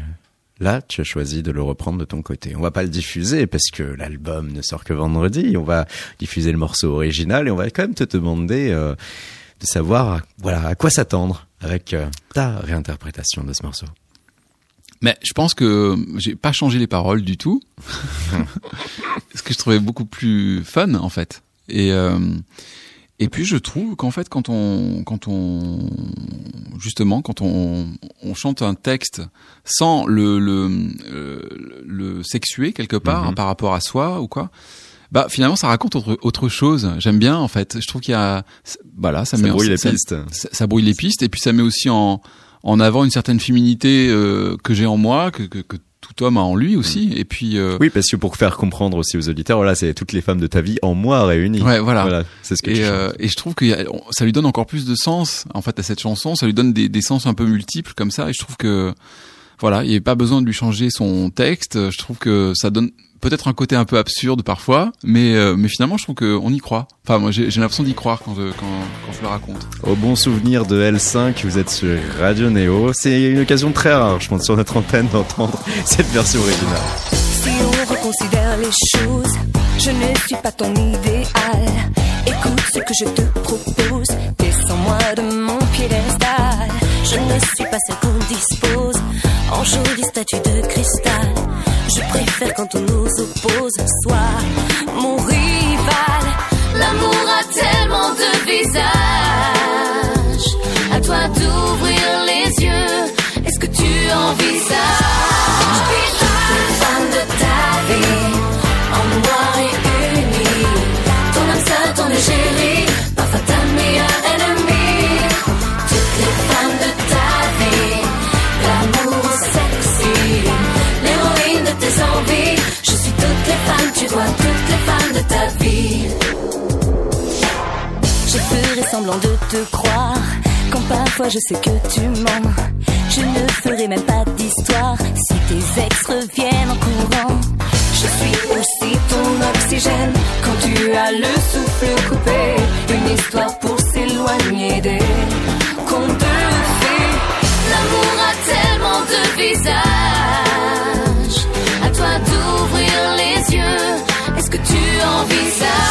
là, tu as choisi de le reprendre de ton côté. On va pas le diffuser parce que l'album ne sort que vendredi. On va diffuser le morceau original et on va quand même te demander euh, de savoir, voilà, à quoi s'attendre avec ta réinterprétation de ce morceau. Mais je pense que j'ai pas changé les paroles du tout, ce que je trouvais beaucoup plus fun en fait. Et et puis je trouve qu'en fait quand on quand on justement quand on on chante un texte sans le le euh, le sexuer quelque part Mhm. hein, par rapport à soi ou quoi. Bah finalement ça raconte autre autre chose. J'aime bien en fait. Je trouve qu'il y a voilà ça, Ça met brouille les ça- pistes. ça, ça brouille les pistes et puis ça met aussi en en avant une certaine féminité euh, que j'ai en moi que, que que tout homme a en lui aussi. Et puis euh, Oui, parce que pour faire comprendre aussi aux auditeurs, voilà, c'est toutes les femmes de ta vie en moi réunies. ouais voilà, Voilà, c'est ce que tu et, chantes. euh, et je trouve que ça lui donne encore plus de sens en fait à cette chanson. Ça lui donne des, des sens un peu multiples comme ça. Et je trouve que voilà il n'y a pas besoin de lui changer son texte. Je trouve que ça donne peut-être un côté un peu absurde parfois mais euh, mais finalement je trouve que on y croit enfin moi j'ai j'ai l'impression d'y croire quand je quand, quand je le raconte Au bon souvenir de L5, vous êtes sur Radio Néo. C'est une occasion très rare, je pense, sur notre antenne d'entendre cette version originale. Si on reconsidère les choses, je ne suis pas ton idéal. Écoute ce que je te propose, descends-moi de mon piédestal. Je ne suis pas celle qu'on dispose en jolie statue de cristal. Je préfère quand on nous oppose, soit mon rival. L'amour a tellement de visages. À toi d'ouvrir les yeux. Est-ce que tu envisages tu vois toutes les femmes de ta vie. Je ferai semblant de te croire quand parfois je sais que tu mens. Je ne ferai même pas d'histoire si tes ex reviennent en courant. Je suis aussi ton oxygène quand tu as le souffle coupé. Une histoire pour s'éloigner des contes de fées. L'amour a tellement de visages. Les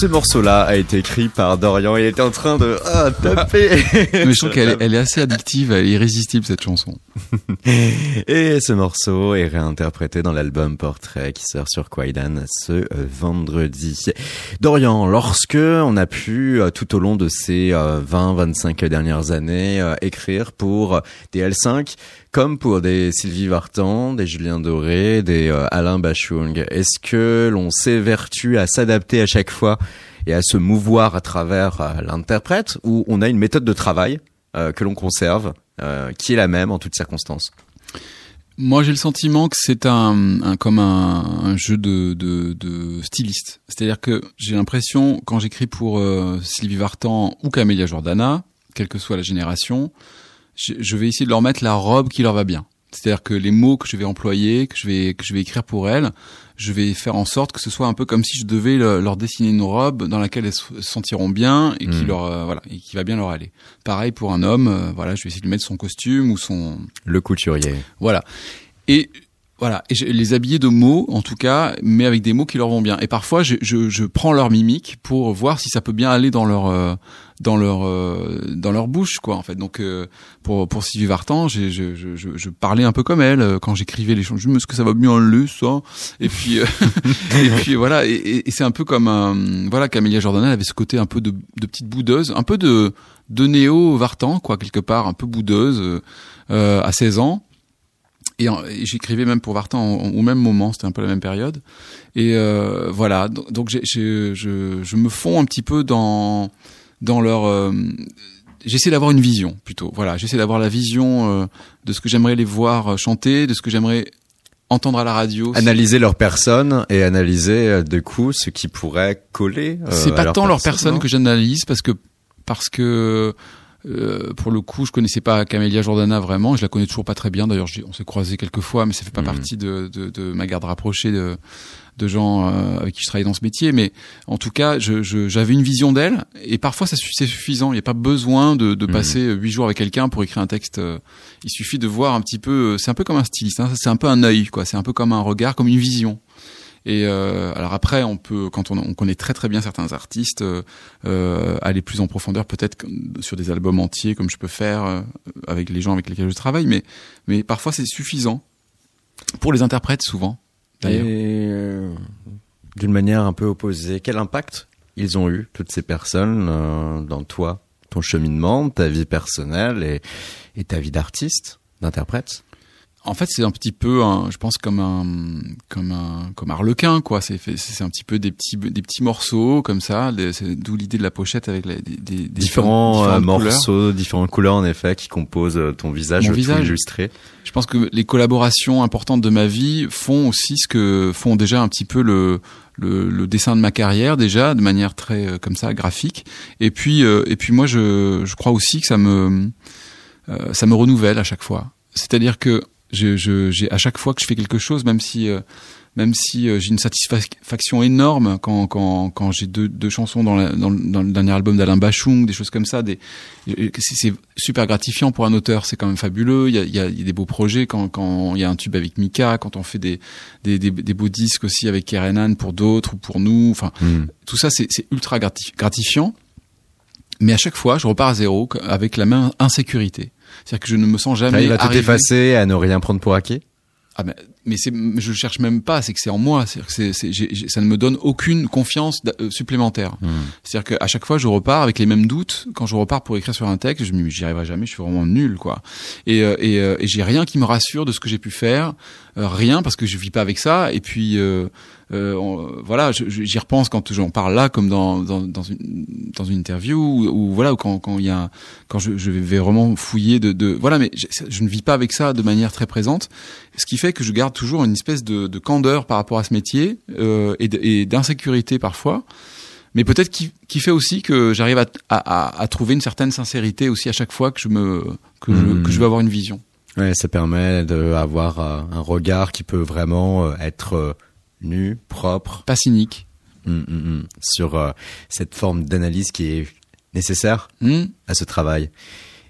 Ce morceau-là a été écrit par Dorian. Il était en train de ah, taper. Mais je trouve qu'elle est, elle est assez addictive, elle est irrésistible cette chanson. Et ce morceau est réinterprété dans l'album Portrait qui sort sur Quaidan ce euh, vendredi. Dorian, lorsque on a pu euh, tout au long de ces 20-25 dernières années euh, écrire pour des L5 comme pour des Sylvie Vartan, des Julien Doré, des euh, Alain Bachung, est-ce que l'on s'évertue à s'adapter à chaque fois et à se mouvoir à travers euh, l'interprète ou on a une méthode de travail euh, que l'on conserve qui est la même en toutes circonstances? Moi, j'ai le sentiment que c'est un, un, comme un, un jeu de, de, de styliste. C'est-à-dire que j'ai l'impression, quand j'écris pour Sylvie Vartan ou Camélia Jordana, quelle que soit la génération, je, je, vais essayer de leur mettre la robe qui leur va bien. C'est-à-dire que les mots que je vais employer, que je vais que je vais écrire pour elles, je vais faire en sorte que ce soit un peu comme si je devais leur dessiner une robe dans laquelle elles se sentiront bien et qui mmh. leur euh, voilà et qui va bien leur aller. Pareil pour un homme, euh, voilà, je vais essayer de mettre son costume ou son le couturier. Voilà. Et voilà, et je les habiller de mots, en tout cas, mais avec des mots qui leur vont bien. Et parfois, je, je, je prends leur mimique pour voir si ça peut bien aller dans leur euh, dans leur euh, dans leur bouche, quoi. En fait, donc euh, pour pour Sylvie Vartan, je, je, je, je, parlais un peu comme elle quand j'écrivais les chansons. Je me que ça va bien aller ça? Et puis et puis voilà, et, et c'est un peu comme un voilà, Camélia Jordana elle avait ce côté un peu de, de petite boudeuse, un peu de de néo Vartan, quoi, quelque part, un peu boudeuse à 16 ans et, j'écrivais même pour Vartan au même moment, c'était un peu la même période. Et euh, voilà, donc, je, je, me fonds un petit peu dans dans leur. Euh, j'essaie d'avoir une vision plutôt. Voilà, j'essaie d'avoir la vision euh, de ce que j'aimerais les voir chanter, de ce que j'aimerais entendre à la radio. Analyser leur personne et analyser de coup ce qui pourrait coller. C'est pas tant leur personne que j'analyse parce que parce que euh, pour le coup, je connaissais pas Camélia Jordana vraiment. Je la connais toujours pas très bien. D'ailleurs, on s'est croisés quelques fois, mais ça fait pas mhm. partie de, de, de, ma garde rapprochée de, de gens euh, avec qui je travaille dans ce métier. Mais en tout cas, j'avais je, une vision d'elle, et parfois ça c'est suffisant. Il n'y a pas besoin de, de mhm. passer huit jours avec quelqu'un pour écrire un texte. Euh, il suffit de voir un petit peu. C'est un peu comme un styliste. Hein. C'est un peu un œil, quoi. C'est un peu comme un regard, comme une vision. Et euh, alors après, on peut, quand on, on, connaît très très bien certains artistes, euh, euh aller plus en profondeur, peut-être sur des albums entiers, comme je peux faire euh, avec les gens avec lesquels je travaille. Mais mais parfois c'est suffisant pour les interprètes souvent. D'ailleurs. Euh, d'une manière un peu opposée, quel impact ils ont eu toutes ces personnes dans toi, ton cheminement, ta vie personnelle et, et ta vie d'artiste, d'interprète? En fait, c'est un petit peu, je pense, comme un, comme un, comme Harlequin, quoi. C'est, c'est un petit peu des petits, des petits morceaux comme ça. D'où l'idée de la pochette avec les, des, des différents, euh, morceaux, différentes couleurs en effet qui composent euh, ton visage, Mon visage. illustré. Je pense que les collaborations importantes de ma vie font aussi ce que font déjà un petit peu le, le, le, dessin de ma carrière déjà de manière très euh, comme ça graphique et puis et puis moi je, je crois aussi que ça me ça me renouvelle à chaque fois c'est-à-dire que je, je, j'ai à chaque fois que je fais quelque chose, même si euh, même si euh, j'ai une satisfaction énorme quand quand, quand j'ai deux, deux chansons dans, la, dans, dans, le dernier album d'Alain Bachung, des choses comme ça, des c'est super gratifiant pour un auteur, c'est quand même fabuleux. Il y a, il y a, des beaux projets quand quand il y a un tube avec Mika, quand on fait des des, des, des beaux disques aussi avec Kerenan pour d'autres ou pour nous. Enfin, hmm. tout ça c'est ultra gratifiant. Mais à chaque fois, je repars à zéro avec la même insécurité. C'est-à-dire que je ne me sens jamais. il va tout effacer, à ne rien prendre pour acquis? Ah ben, mais c'est, je cherche même pas, c'est que c'est en moi, c'est c'est, c'est, ça ne me donne aucune confiance euh, supplémentaire. Hmm. C'est-à-dire qu'à chaque fois, je repars avec les mêmes doutes. Quand je repars pour écrire sur un texte, je me dis, j'y arriverai jamais, je suis vraiment nul, quoi. Et, euh, et, euh, et j'ai rien qui me rassure de ce que j'ai pu faire, rien parce que je vis pas avec ça. Et puis, voilà, j'y repense quand j'en parle là, comme dans, dans, dans, une, dans une interview, ou, voilà, ou quand quand il y a, quand je, je vais vraiment fouiller de, de voilà, mais je, je ne vis pas avec ça de manière très présente, ce qui fait que je garde toujours une espèce de, de candeur par rapport à ce métier euh, et d'insécurité parfois, mais peut-être qui, qui, fait aussi que j'arrive à, à, à, trouver une certaine sincérité aussi à chaque fois que je me que, je, hmm. que je veux avoir une vision. Ouais, ça permet d'avoir euh, un regard qui peut vraiment euh, être nu, propre, pas cynique, mmh, mmh, sur cette forme d'analyse qui est nécessaire hmm. à ce travail.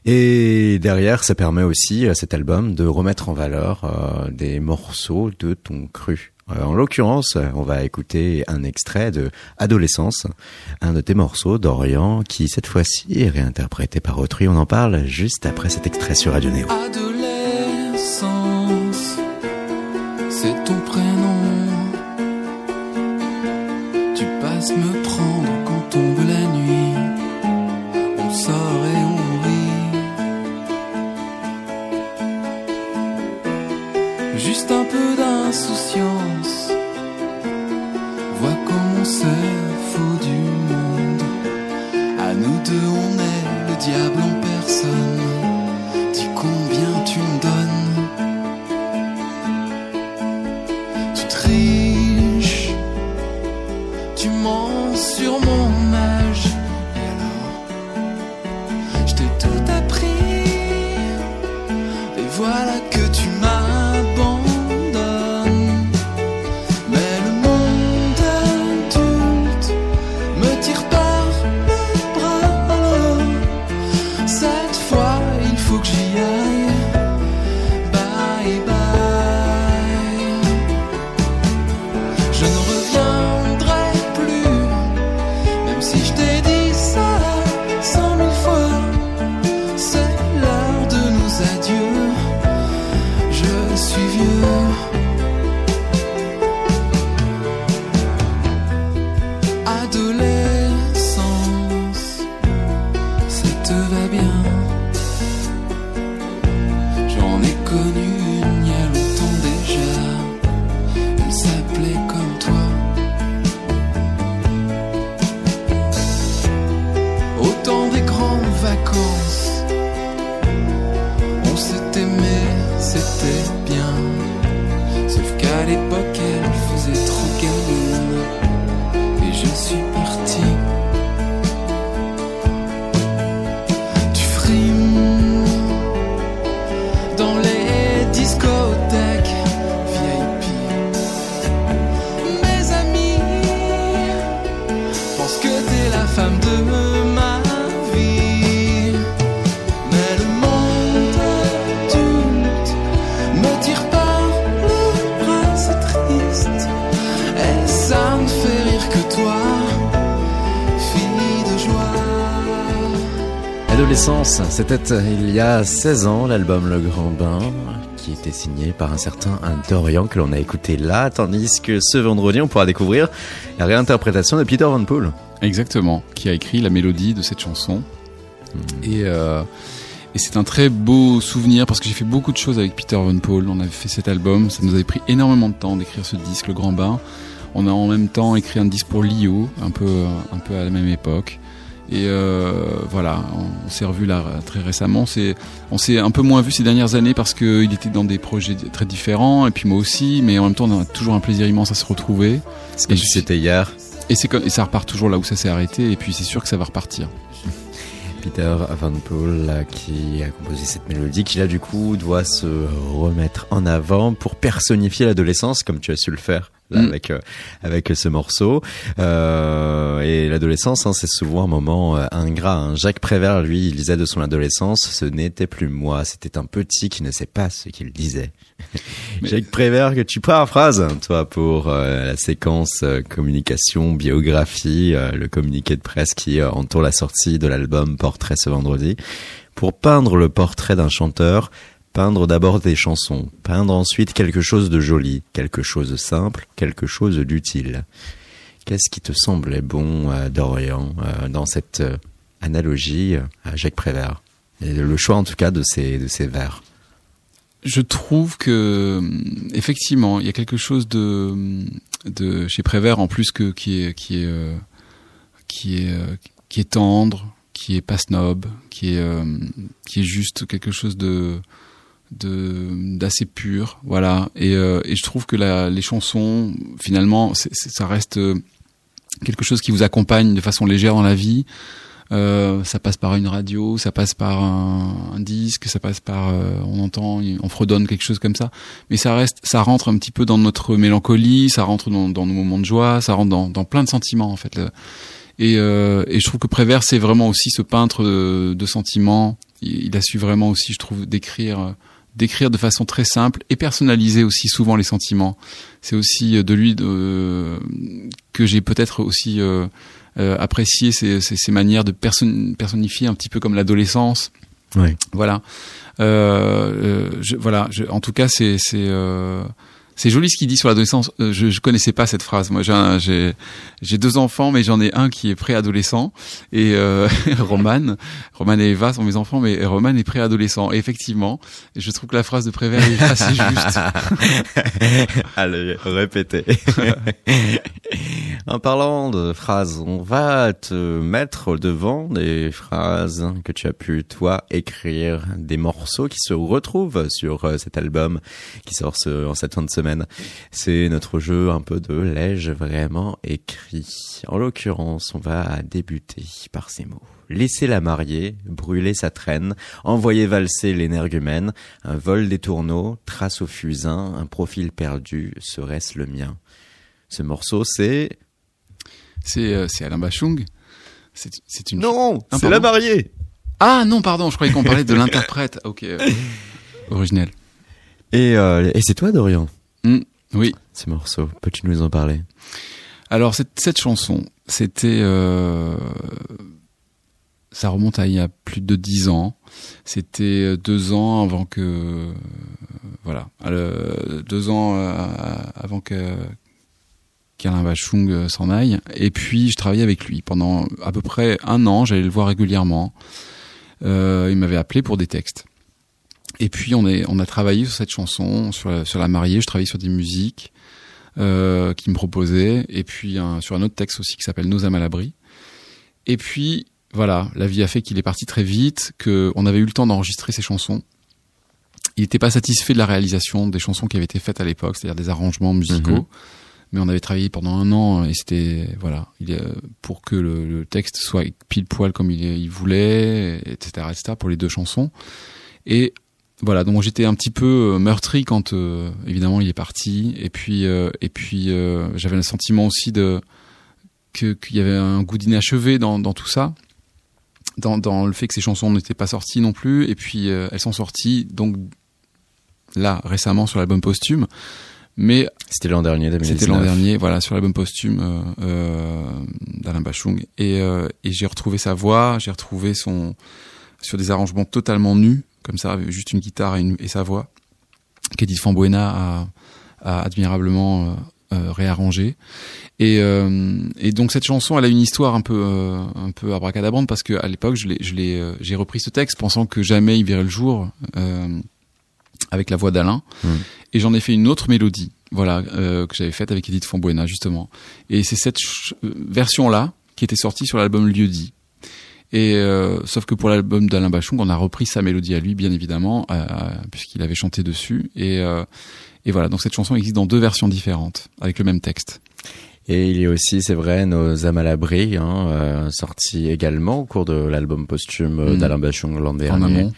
Et derrière, ça permet aussi à cet album de remettre en valeur euh, des morceaux de ton cru Euh, en l'occurrence, on va écouter un extrait de Adolescence, un de tes morceaux d'Orient qui cette fois-ci est réinterprété par autrui. On en parle juste après cet extrait sur Radio Néo. Deux, on est le diable en personne. Adolescence, c'était il y a 16 ans l'album Le Grand Bain qui était signé par un certain Dorian que l'on a écouté là, tandis que ce vendredi on pourra découvrir la réinterprétation de Peter Van Poel. Exactement, qui a écrit la mélodie de cette chanson. Et, euh, et c'est un très beau souvenir parce que j'ai fait beaucoup de choses avec Peter Van Paul. On avait fait cet album, ça nous avait pris énormément de temps d'écrire ce disque, Le Grand Bain. On a en même temps écrit un disque pour Lio, un peu, un peu à la même époque. Et euh, voilà, on s'est revu là très récemment. C'est, on s'est un peu moins vu ces dernières années parce qu'il était dans des projets très différents et puis moi aussi. Mais en même temps, on a toujours un plaisir immense à se retrouver. Et c'était hier. Et, c'est comme- et ça repart toujours là où ça s'est arrêté. Et puis c'est sûr que ça va repartir. Peter Van Poel euh, qui a composé cette mélodie qui là du coup doit se remettre en avant pour personnifier l'adolescence comme tu as su le faire là Mm. avec euh, avec ce morceau Euh, et l'adolescence hein, c'est souvent un moment euh, ingrat hein. Jacques Prévert lui il disait de son adolescence ce n'était plus moi c'était un petit qui ne sait pas ce qu'il disait Mais- Jacques Prévert que tu paraphrases toi pour euh, la séquence euh, communication biographie le communiqué de presse qui entoure la sortie de l'album Portrait ce vendredi pour peindre le portrait d'un chanteur peindre d'abord des chansons peindre ensuite quelque chose de joli quelque chose de simple quelque chose d'utile. Qu'est-ce qui te semblait bon euh, Dorian euh, dans cette euh, analogie euh, à Jacques Prévert le choix en tout cas de ces de ces vers? Je trouve que effectivement, il y a quelque chose de de chez Prévert en plus que qui est qui est qui est qui est tendre, qui est pas snob, qui est qui est juste quelque chose de de d'assez pur, voilà. Et euh, et je trouve que la, les chansons finalement, ça reste euh, quelque chose qui vous accompagne de façon légère dans la vie. Euh, ça passe par une radio, ça passe par un, disque, ça passe par, euh, on entend, on fredonne quelque chose comme ça. Mais ça reste, ça rentre un petit peu dans notre mélancolie, ça rentre dans, dans nos moments de joie, ça rentre dans, dans plein de sentiments en fait. Et, euh, et je trouve que Prévert c'est vraiment aussi ce peintre de, de sentiments. Il, il a su vraiment aussi, je trouve, décrire euh, d'écrire de façon très simple et personnaliser aussi souvent les sentiments. C'est aussi euh, de lui de, que j'ai peut-être aussi euh, euh, apprécié ces, ces, ces manières de person- personnifier un petit peu comme l'adolescence. Oui. Voilà. Euh, euh, je, voilà. Je, en tout cas, c'est c'est euh, c'est joli ce qu'il dit sur l'adolescence. Euh, je, je connaissais pas cette phrase. Moi, j'ai j'ai deux enfants, mais j'en ai un qui est préadolescent et euh, Roman, Roman et Eva sont mes enfants, mais Roman est préadolescent. Et effectivement, je trouve que la phrase de Prévert est assez juste. Allez, répétez. en parlant de phrases, on va te mettre au devant des phrases que tu as pu, toi, écrire, des morceaux qui se retrouvent sur euh, cet album qui sort ce- en cette fin de semaine. C'est notre jeu un peu de l'ai-je vraiment écrit. En l'occurrence, on va débuter par ces mots. Laisser la marier, brûler sa traîne, envoyer valser l'énergumène, un vol des tourneaux, trace au fusain, un profil perdu, serait-ce le mien? Ce morceau, c'est... C'est euh, c'est Alain Bachung. C'est une Non Ah, C'est la mariée Ah non, pardon, je croyais qu'on parlait de l'interprète. Ok. euh, originel. Et, euh, et c'est toi, Dorian, Hmm, oui. ce morceau. Peux-tu nous en parler? Alors cette, cette chanson, c'était, euh, ça remonte à il y a plus de dix ans. C'était euh, deux ans avant que, euh, voilà, deux ans avant que qu'Alain Bachung s'en aille. Et puis je travaillais avec lui pendant à peu près un an. J'allais le voir régulièrement. Euh, il m'avait appelé pour des textes. Et puis on est, on a travaillé sur cette chanson, sur la, sur la mariée. Je travaillais sur des musiques euh, qui me proposait, et puis un, sur un autre texte aussi qui s'appelle Nos âmes à l'abri. Et puis voilà, la vie a fait qu'il est parti très vite, que on avait eu le temps d'enregistrer ses chansons. Il n'était pas satisfait de la réalisation des chansons qui avaient été faites à l'époque, c'est-à-dire des arrangements musicaux. Mhm. Mais on avait travaillé pendant un an et c'était voilà, il, pour que le, le texte soit pile poil comme il, il voulait, etc., etc. pour les deux chansons. Et voilà, donc j'étais un petit peu euh, meurtri quand euh, évidemment il est parti, et puis euh, et puis euh, j'avais le sentiment aussi de que qu'il y avait un goût d'inachevé dans dans tout ça, dans dans le fait que ces chansons n'étaient pas sorties non plus, et puis euh, elles sont sorties donc là récemment sur l'album posthume, mais C'était l'an dernier, 2019. c'était l'an dernier, voilà, sur l'album posthume d'Alain Bachung. Et, euh, et j'ai retrouvé sa voix, j'ai retrouvé son sur des arrangements totalement nus, comme ça, avec juste une guitare et, une- et sa voix, qu'Edith Fambuena a, a admirablement euh, euh, réarrangé. Et, euh, et donc cette chanson, elle a une histoire un peu euh, un peu abracadabrante parce que à l'époque, je l'ai je l'ai euh, j'ai repris ce texte pensant que jamais il verrait le jour avec la voix d'Alain. Mm. Et j'en ai fait une autre mélodie, voilà, que j'avais faite avec Edith Fambuena justement. Et c'est cette version là qui était sortie sur l'album Lieu dit. Et euh, sauf que pour l'album d'Alain Bachung, on a repris sa mélodie à lui, bien évidemment, euh, puisqu'il avait chanté dessus. Et, euh, et voilà, donc cette chanson existe dans deux versions différentes, avec le même texte. Et il y a aussi, c'est vrai, Nos âmes à l'abri, hein, euh, sorti également au cours de l'album posthume Mhm. d'Alain Bachung l'an dernier.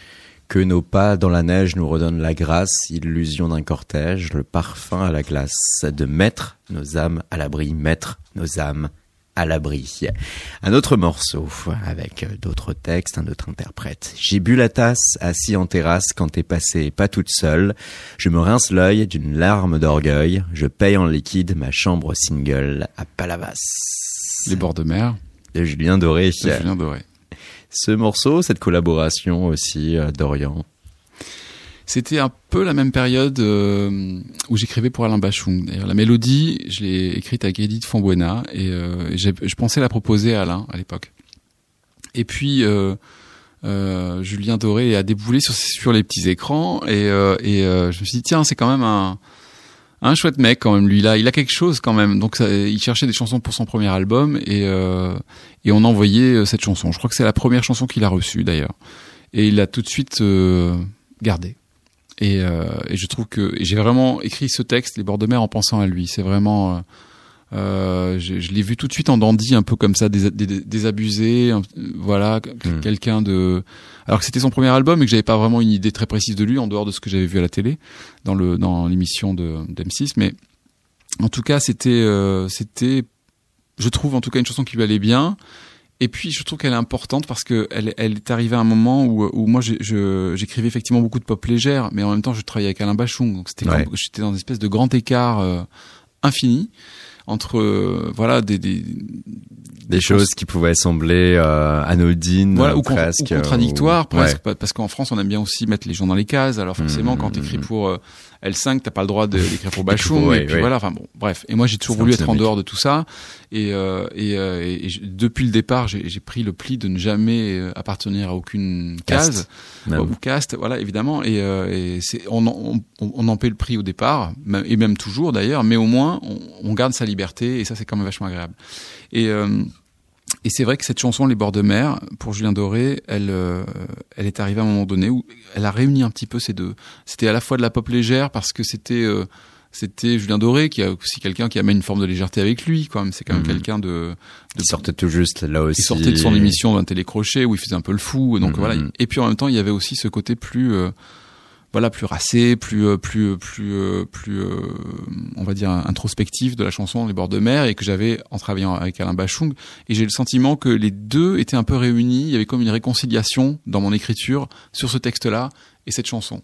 Que nos pas dans la neige nous redonnent la grâce, illusion d'un cortège, le parfum à la glace, de mettre nos âmes à l'abri, mettre nos âmes à l'abri. Un autre morceau avec d'autres textes, un autre interprète. J'ai bu la tasse, assis en terrasse quand t'es passé, pas toute seule. Je me rince l'œil d'une larme d'orgueil. Je paye en liquide ma chambre single à Palavas. Les bords de mer, De Julien Doré. de Julien Doré. Ce morceau, cette collaboration aussi euh, d'Orient. C'était un peu la même période euh, où j'écrivais pour Alain Bachung. D'ailleurs, la mélodie, je l'ai écrite avec Edith Fambuena et, euh, je pensais la proposer à Alain à l'époque. Et puis euh, euh, Julien Doré a déboulé sur, les petits écrans et, euh, et je me suis dit tiens c'est quand même un un chouette mec quand même. Lui là il a quelque chose quand même. Donc il cherchait des chansons pour son premier album et euh, et on euh, cette chanson. Je crois que c'est la première chanson qu'il a reçue d'ailleurs. Et il l'a tout de suite euh, gardée et, euh, et je trouve que j'ai vraiment écrit ce texte les bords de mer en pensant à lui. C'est vraiment euh, euh, je, je l'ai vu tout de suite en dandy un peu comme ça dés- dés- désabusé voilà Mm. quelqu'un de alors que c'était son premier album et que j'avais pas vraiment une idée très précise de lui en dehors de ce que j'avais vu à la télé dans le dans l'émission de d'M6 mais en tout cas c'était euh, c'était je trouve en tout cas une chanson qui lui allait bien Et puis je trouve qu'elle est importante parce que elle, elle est arrivée à un moment où, où moi j'écrivais effectivement beaucoup de pop légère, mais en même temps je travaillais avec Alain Bachung, donc c'était Ouais. j'étais dans une espèce de grand écart euh, infini entre euh, voilà des, des Des choses qui pouvaient sembler euh, anodines, voilà, ou, presque. ou contradictoires ou- presque Ouais. parce qu'en France on aime bien aussi mettre les gens dans les cases alors forcément Mmh, quand mmh, tu écris mmh. pour euh, L5 t'as pas le droit d'écrire pour Bachung Ouais, et puis ouais. voilà enfin bon bref. Et moi j'ai toujours voulu être en dehors de tout ça. Et euh, et, euh, et- depuis le départ j'ai pris le pli de ne jamais euh, appartenir à aucune Caste, case ou cast voilà évidemment. Et, euh, et c'est on, en- on on en paie le prix au départ et même toujours d'ailleurs. Mais au moins on, on garde sa liberté et ça c'est quand même vachement agréable. Et euh, et c'est vrai que cette chanson Les bords de mer pour Julien Doré, elle euh, elle est arrivée à un moment donné où elle a réuni un petit peu ces deux. C'était à la fois de la pop légère parce que c'était euh, c'était Julien Doré qui a aussi quelqu'un qui amène une forme de légèreté avec lui quand même c'est quand même Mhm. quelqu'un de Qui sortait tout juste là aussi. qui sortait de son émission d'un télécrochet où il faisait un peu le fou donc Mhm. voilà et puis en même temps il y avait aussi ce côté plus euh, voilà plus racé plus euh, plus euh, plus euh, plus on va dire introspectif de la chanson les bords de mer et que j'avais en travaillant avec Alain Bachung. Et j'ai le sentiment que les deux étaient un peu réunis. Il y avait comme une réconciliation dans mon écriture sur ce texte là et cette chanson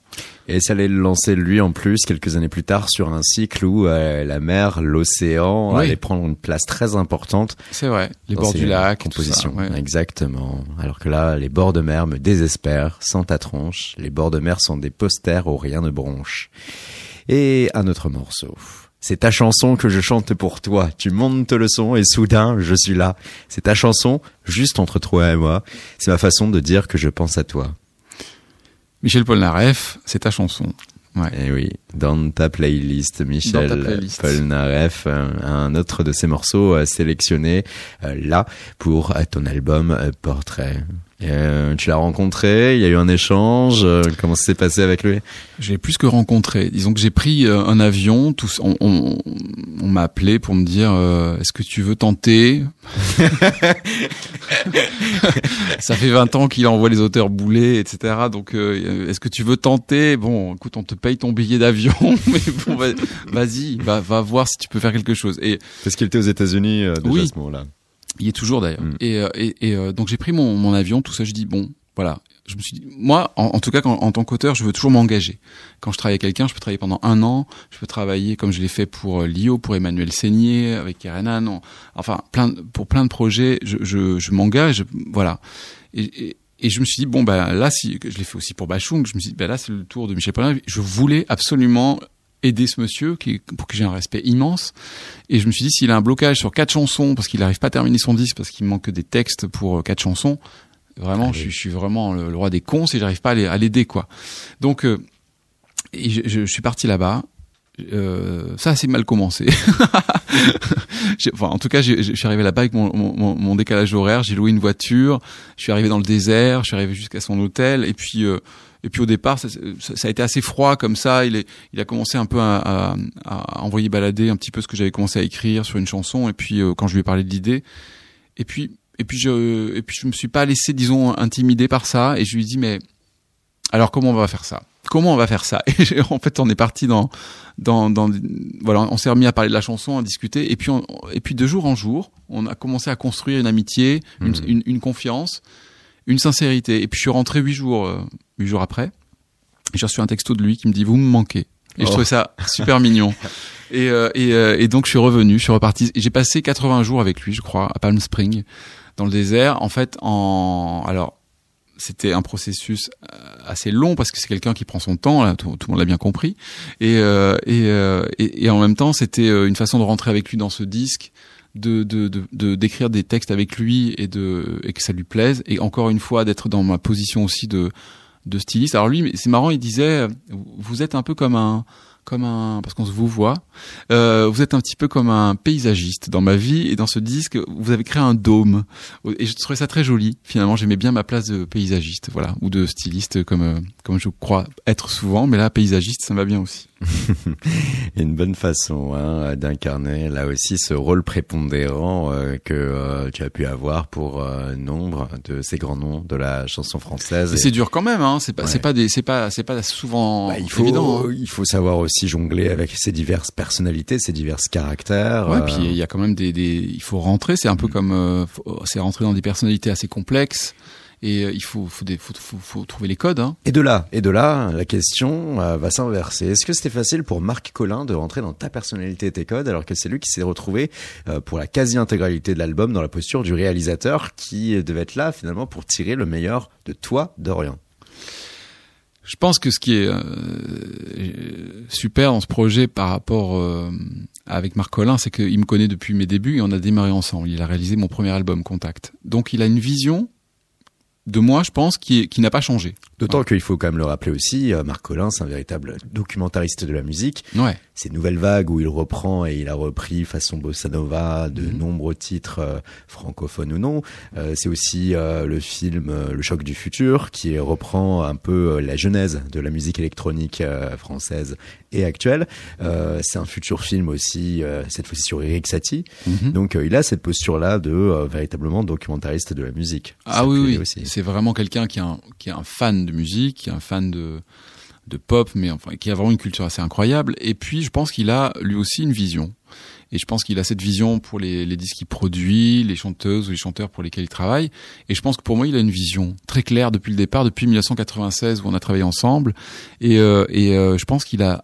Et ça allait le lancer lui en plus quelques années plus tard sur un cycle où euh, la mer, l'océan Oui. allait prendre une place très importante c'est vrai les bords du lac tout compositions. ça, ouais. Exactement. Alors que là, les bords de mer me désespèrent sans ta tronche. Les bords de mer sont des posters où rien ne bronche. Et un autre morceau. C'est ta chanson que je chante pour toi. Tu montes le son et soudain, je suis là. C'est ta chanson, juste entre toi et moi. C'est ma façon de dire que je pense à toi. Michel Polnareff c'est ta chanson ouais Eh oui, dans ta playlist, Michel Dans ta playlist. Polnareff, un, autre de ses morceaux euh, sélectionnés euh, là pour euh, ton album Portrait. Euh, tu l'as rencontré, il y a eu un échange, euh, comment ça s'est passé avec lui? J'ai plus que rencontré. Disons que j'ai pris euh, un avion. Tous, on, on, on m'a appelé pour me dire euh, Est-ce que tu veux tenter? Ça fait 20 ans qu'il envoie les auteurs boulets, etc. Donc, euh, est-ce que tu veux tenter? Bon, écoute, on te paye ton billet d'avion, mais bon, va- vas-y, va, va voir si tu peux faire quelque chose. Et Parce qu'il était aux États-Unis euh, déjà Oui. à ce moment-là. Il y est toujours d'ailleurs. Mm. Et, euh, et, et, euh, donc j'ai pris mon, mon avion, tout ça. Je dis bon, voilà. Je me suis dit, moi, en, en tout cas, quand- en tant qu'auteur, je veux toujours m'engager. Quand je travaille avec quelqu'un, je peux travailler pendant un an. Je peux travailler comme je l'ai fait pour euh, Lio, pour Emmanuel Seigné, avec Kerenan. on- enfin, plein, pour plein de projets, je, je, je m'engage. Voilà. Et, et, et je me suis dit bon, bah là, si je l'ai fait aussi pour Bachung, je me suis dit, bah là, c'est le tour de Michel Polnareff. Je voulais absolument aider ce monsieur qui, pour qui j'ai un respect immense et je me suis dit s'il a un blocage sur quatre chansons parce qu'il n'arrive pas à terminer son disque parce qu'il manque que des textes pour euh, quatre chansons vraiment je, suis- je suis vraiment le, le roi des cons si j'arrive pas à l'aider quoi donc euh, et je, je- je suis parti là-bas euh, ça a assez mal commencé. Enfin, en tout cas, j'ai- je suis arrivé là-bas avec mon- mon décalage horaire. J'ai loué une voiture. Je suis arrivé dans le désert. Je suis arrivé jusqu'à son hôtel. Et puis, euh, et puis au départ, ça, ça- ça a été assez froid comme ça. Il, est, il a commencé un peu à, à- à envoyer balader un petit peu ce que j'avais commencé à écrire sur une chanson. Et puis, euh, quand je lui ai parlé de l'idée, et puis, et puis je, et puis je me suis pas laissé, disons, intimider par ça. Et je lui ai dit, mais alors comment on va faire ça? Comment on va faire ça? Et en fait, on est parti dans, dans, dans, voilà, on s'est remis à parler de la chanson, à discuter, et puis, on- et puis de jour en jour, on a commencé à construire une amitié, une, une, une confiance, une sincérité. Et puis je suis rentré huit jours, euh, huit jours après, j'ai reçu un texto de lui qui me dit vous me manquez. Et je trouvais ça super mignon. Et, euh, et, euh, et donc je suis revenu, je suis reparti. J'ai passé 80 jours avec lui, je crois, à Palm Spring, dans le désert. En fait, en alors c'était un processus euh, assez long parce que c'est quelqu'un qui prend son temps, là, tout, tout le monde l'a bien compris. Et, euh, et, euh, et, en même temps, c'était euh, une façon de rentrer avec lui dans ce disque, de de de de- d'écrire des textes avec lui et de et que ça lui plaise. Et encore une fois, d'être dans ma position aussi de de styliste. Alors lui, c'est marrant, il disait, vous êtes un peu comme un comme un parce qu'on se vous voit euh, vous êtes un petit peu comme un paysagiste dans ma vie et dans ce disque vous avez créé un dôme. Et je trouvais ça très joli. Finalement j'aimais bien ma place de paysagiste voilà ou de styliste comme euh, comme je crois être souvent mais là paysagiste ça va bien aussi Une bonne façon hein, d'incarner là aussi ce rôle prépondérant euh, que euh, tu as pu avoir pour euh, nombre de ces grands noms de la chanson française. Et c'est dur quand même hein c'est pas Ouais. c'est pas des c'est pas c'est pas souvent Bah, il faut évident hein. il faut savoir aussi jongler avec ses diverses personnalités, ses divers caractères. Ouais, puis il y a quand même des, des il faut rentrer. C'est un peu comme, euh, faut- c'est rentrer dans des personnalités assez complexes et euh, il faut, faut, des, faut, faut, faut trouver les codes. Hein. Et de là, et de là, la question euh, va s'inverser. Est-ce que c'était facile pour Marc Collin de rentrer dans ta personnalité et tes codes, alors que c'est lui qui s'est retrouvé euh, pour la quasi-intégralité de l'album dans la posture du réalisateur qui devait être là finalement pour tirer le meilleur de toi, Dorian? Je pense que ce qui est euh, super dans ce projet par rapport euh, avec Marc Collin, c'est qu'il me connaît depuis mes débuts et on a démarré ensemble. Il a réalisé mon premier album, Contact. Donc il a une vision de moi, je pense, qui, qui n'a pas changé. D'autant qu'il faut quand même le rappeler aussi, euh, Marc Collin, c'est un véritable documentariste de la musique. Ouais. Ces nouvelles vagues où il reprend et il a repris façon bossa nova de Mhm. nombreux titres euh, francophones ou non. Euh, c'est aussi euh, le film Le choc du futur qui reprend un peu la genèse de la musique électronique française et actuelle. C'est un futur film aussi, cette fois-ci sur Eric Satie. Mhm. Donc il a cette posture-là de véritablement documentariste de la musique. Ah Ça oui, oui. C'est vraiment quelqu'un qui est un, qui est un fan de musique, qui est un fan de, de pop, mais qui a vraiment une culture assez incroyable. Et puis, je pense qu'il a lui aussi une vision. Et je pense qu'il a cette vision pour les, les disques qu'il produit, les chanteuses ou les chanteurs pour lesquels il travaille. Et je pense que pour moi, il a une vision très claire depuis le départ, depuis 1996 où on a travaillé ensemble. Et, euh, euh, je pense qu'il a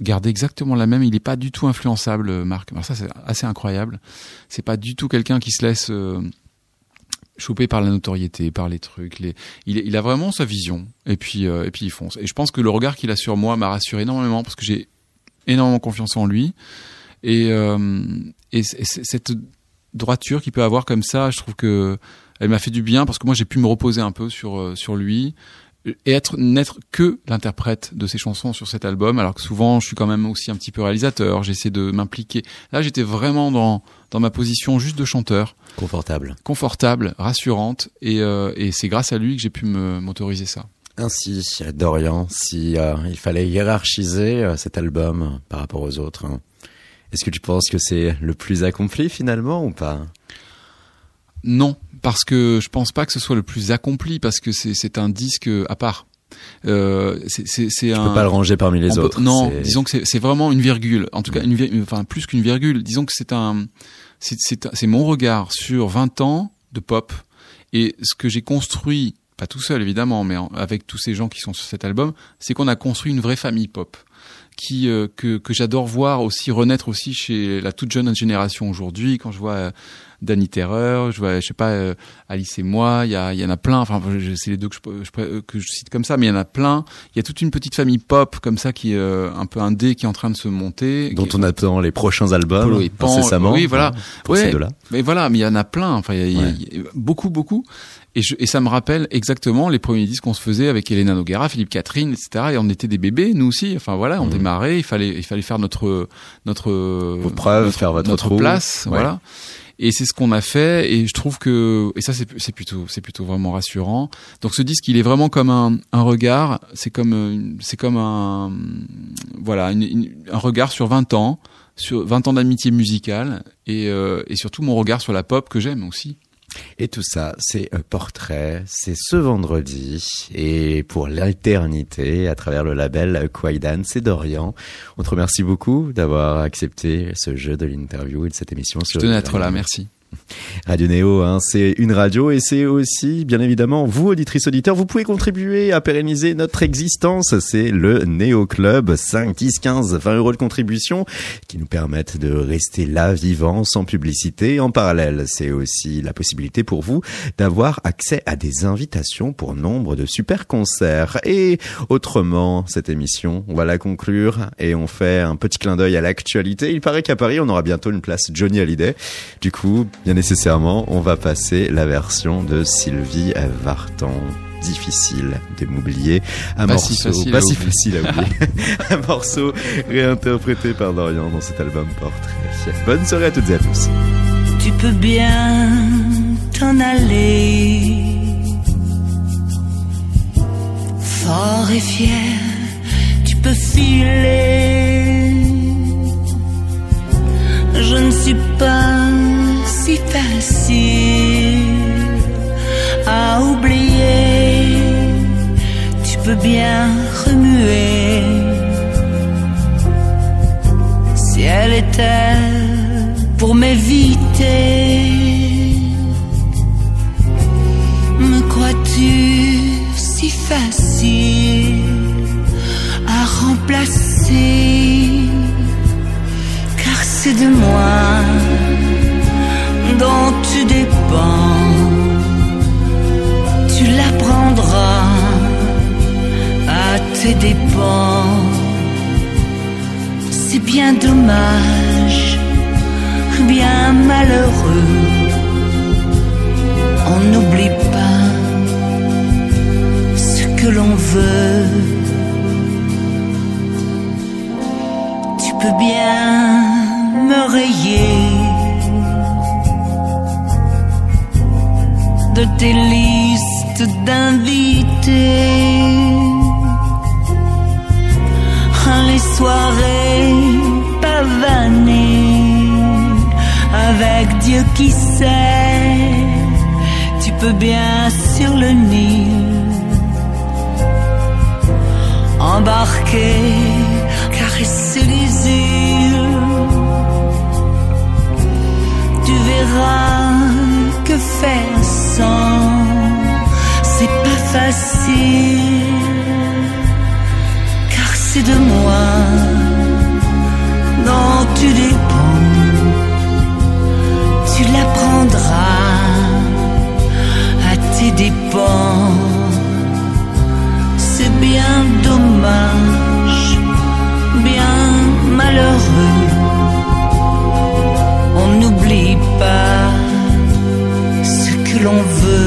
gardé exactement la même. Il n'est pas du tout influençable, euh, Marc. Ça, c'est assez incroyable. C'est pas du tout quelqu'un qui se laisse choper par la notoriété, par les trucs. Il, a vraiment sa vision. Et puis, euh, et puis il fonce. Et je pense que le regard qu'il a sur moi m'a rassuré énormément parce que j'ai énormément confiance en lui. Et, euh, et cette droiture qu'il peut avoir comme ça, je trouve que elle m'a fait du bien parce que moi j'ai pu me reposer un peu sur euh, sur lui et être n'être que l'interprète de ses chansons sur cet album alors que souvent je suis quand même aussi un petit peu réalisateur j'essaie de m'impliquer. Là j'étais vraiment dans dans ma position juste de chanteur. Confortable. confortable rassurante et, euh, et c'est grâce à lui que j'ai pu m'autoriser ça. Ainsi, Dorian, si euh, il fallait hiérarchiser euh, cet album euh, par rapport aux autres, hein, est-ce que tu penses que c'est le plus accompli finalement ou pas? Non, parce que je pense pas que ce soit le plus accompli, parce que c'est un disque à part. Euh, c'est Tu un. peux pas le ranger parmi les on peut- autres. non, disons que c'est vraiment une virgule. En tout cas, une, vir- enfin plus qu'une virgule. Disons que c'est un, c'est mon regard sur 20 ans de pop et ce que j'ai construit, pas tout seul évidemment, mais en- avec tous ces gens qui sont sur cet album, c'est qu'on a construit une vraie famille pop qui euh, que que j'adore voir aussi renaître aussi chez la toute jeune génération aujourd'hui quand je vois euh, Danny Terreur, je vois je sais pas euh, Alice et moi, il y a il y en a plein enfin c'est les deux que je, euh, que je cite comme ça mais il y en a plein, il y a toute une petite famille pop comme ça qui est euh, un peu indé qui est en train de se monter dont qui- on attend les prochains albums Polo et Pan, incessamment. oui, voilà. hein, Pour Ouais. ces deux-là. mais voilà, mais il y en a plein. Enfin, il y y y a beaucoup, beaucoup. Et, je, et ça me rappelle exactement les premiers disques qu'on se faisait avec Elena Noguera, Philippe Catherine, etc. Et on était des bébés, nous aussi. Enfin voilà, on Mhm. démarrait. Il fallait, il fallait faire notre, notre, Vos preuves, notre, faire votre notre place. Ouais. Voilà. Et c'est ce qu'on a fait. Et je trouve que, et ça c'est, plutôt, c'est plutôt vraiment rassurant. Donc ce disque, il est vraiment comme un, un regard. C'est comme, euh, c'est comme un, voilà, une- une- un regard sur 20 ans sur 20 ans d'amitié musicale et, euh, et surtout mon regard sur la pop que j'aime aussi. Et tout ça, c'est un portrait, c'est ce vendredi, et pour l'éternité, à travers le label Kwaidan, c'est Dorian. On te remercie beaucoup d'avoir accepté ce jeu de l'interview et de cette émission Je sur tenais à être là, merci. Radio Néo, hein, c'est une radio et c'est aussi, bien évidemment, vous, auditrices, auditeurs, vous pouvez contribuer à pérenniser notre existence. C'est le Néo Club, 5, 10, 15, 20 euros de contribution qui nous permettent de rester là, vivant, sans publicité. En parallèle, c'est aussi la possibilité pour vous d'avoir accès à des invitations pour nombre de super concerts. Et autrement, cette émission, on va la conclure et on fait un petit clin d'œil à l'actualité. Il paraît qu'à Paris, on aura bientôt une place Johnny Hallyday. Du coup, bien nécessairement, on va passer la version de Sylvie Vartan. Difficile de m'oublier. Un Pas morceau, si facile pas à si facile à oublier. un morceau réinterprété par Dorian dans cet album Portrait. Bonne soirée à toutes et à tous. Tu peux bien t'en aller. Fort et fier, tu peux filer. Je ne suis pas si facile à oublier. Tu peux bien remuer. Ferait-elle pour m'éviter Me crois-tu si facile à remplacer? Car c'est de moi dont tu dépends. Tu l'apprendras à tes dépens. C'est bien dommage, bien malheureux. On n'oublie pas ce que l'on veut. Tu peux bien me rayer tes listes d'invités. Les soirées pavanées avec Dieu qui sait, tu peux bien sur le Nil embarquer, caresser les îles. Tu verras que faire facile, car c'est de moi dont tu dépends. Tu l'apprendras à tes dépens. C'est bien dommage, bien malheureux. On n'oublie pas ce que l'on veut.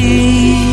Facile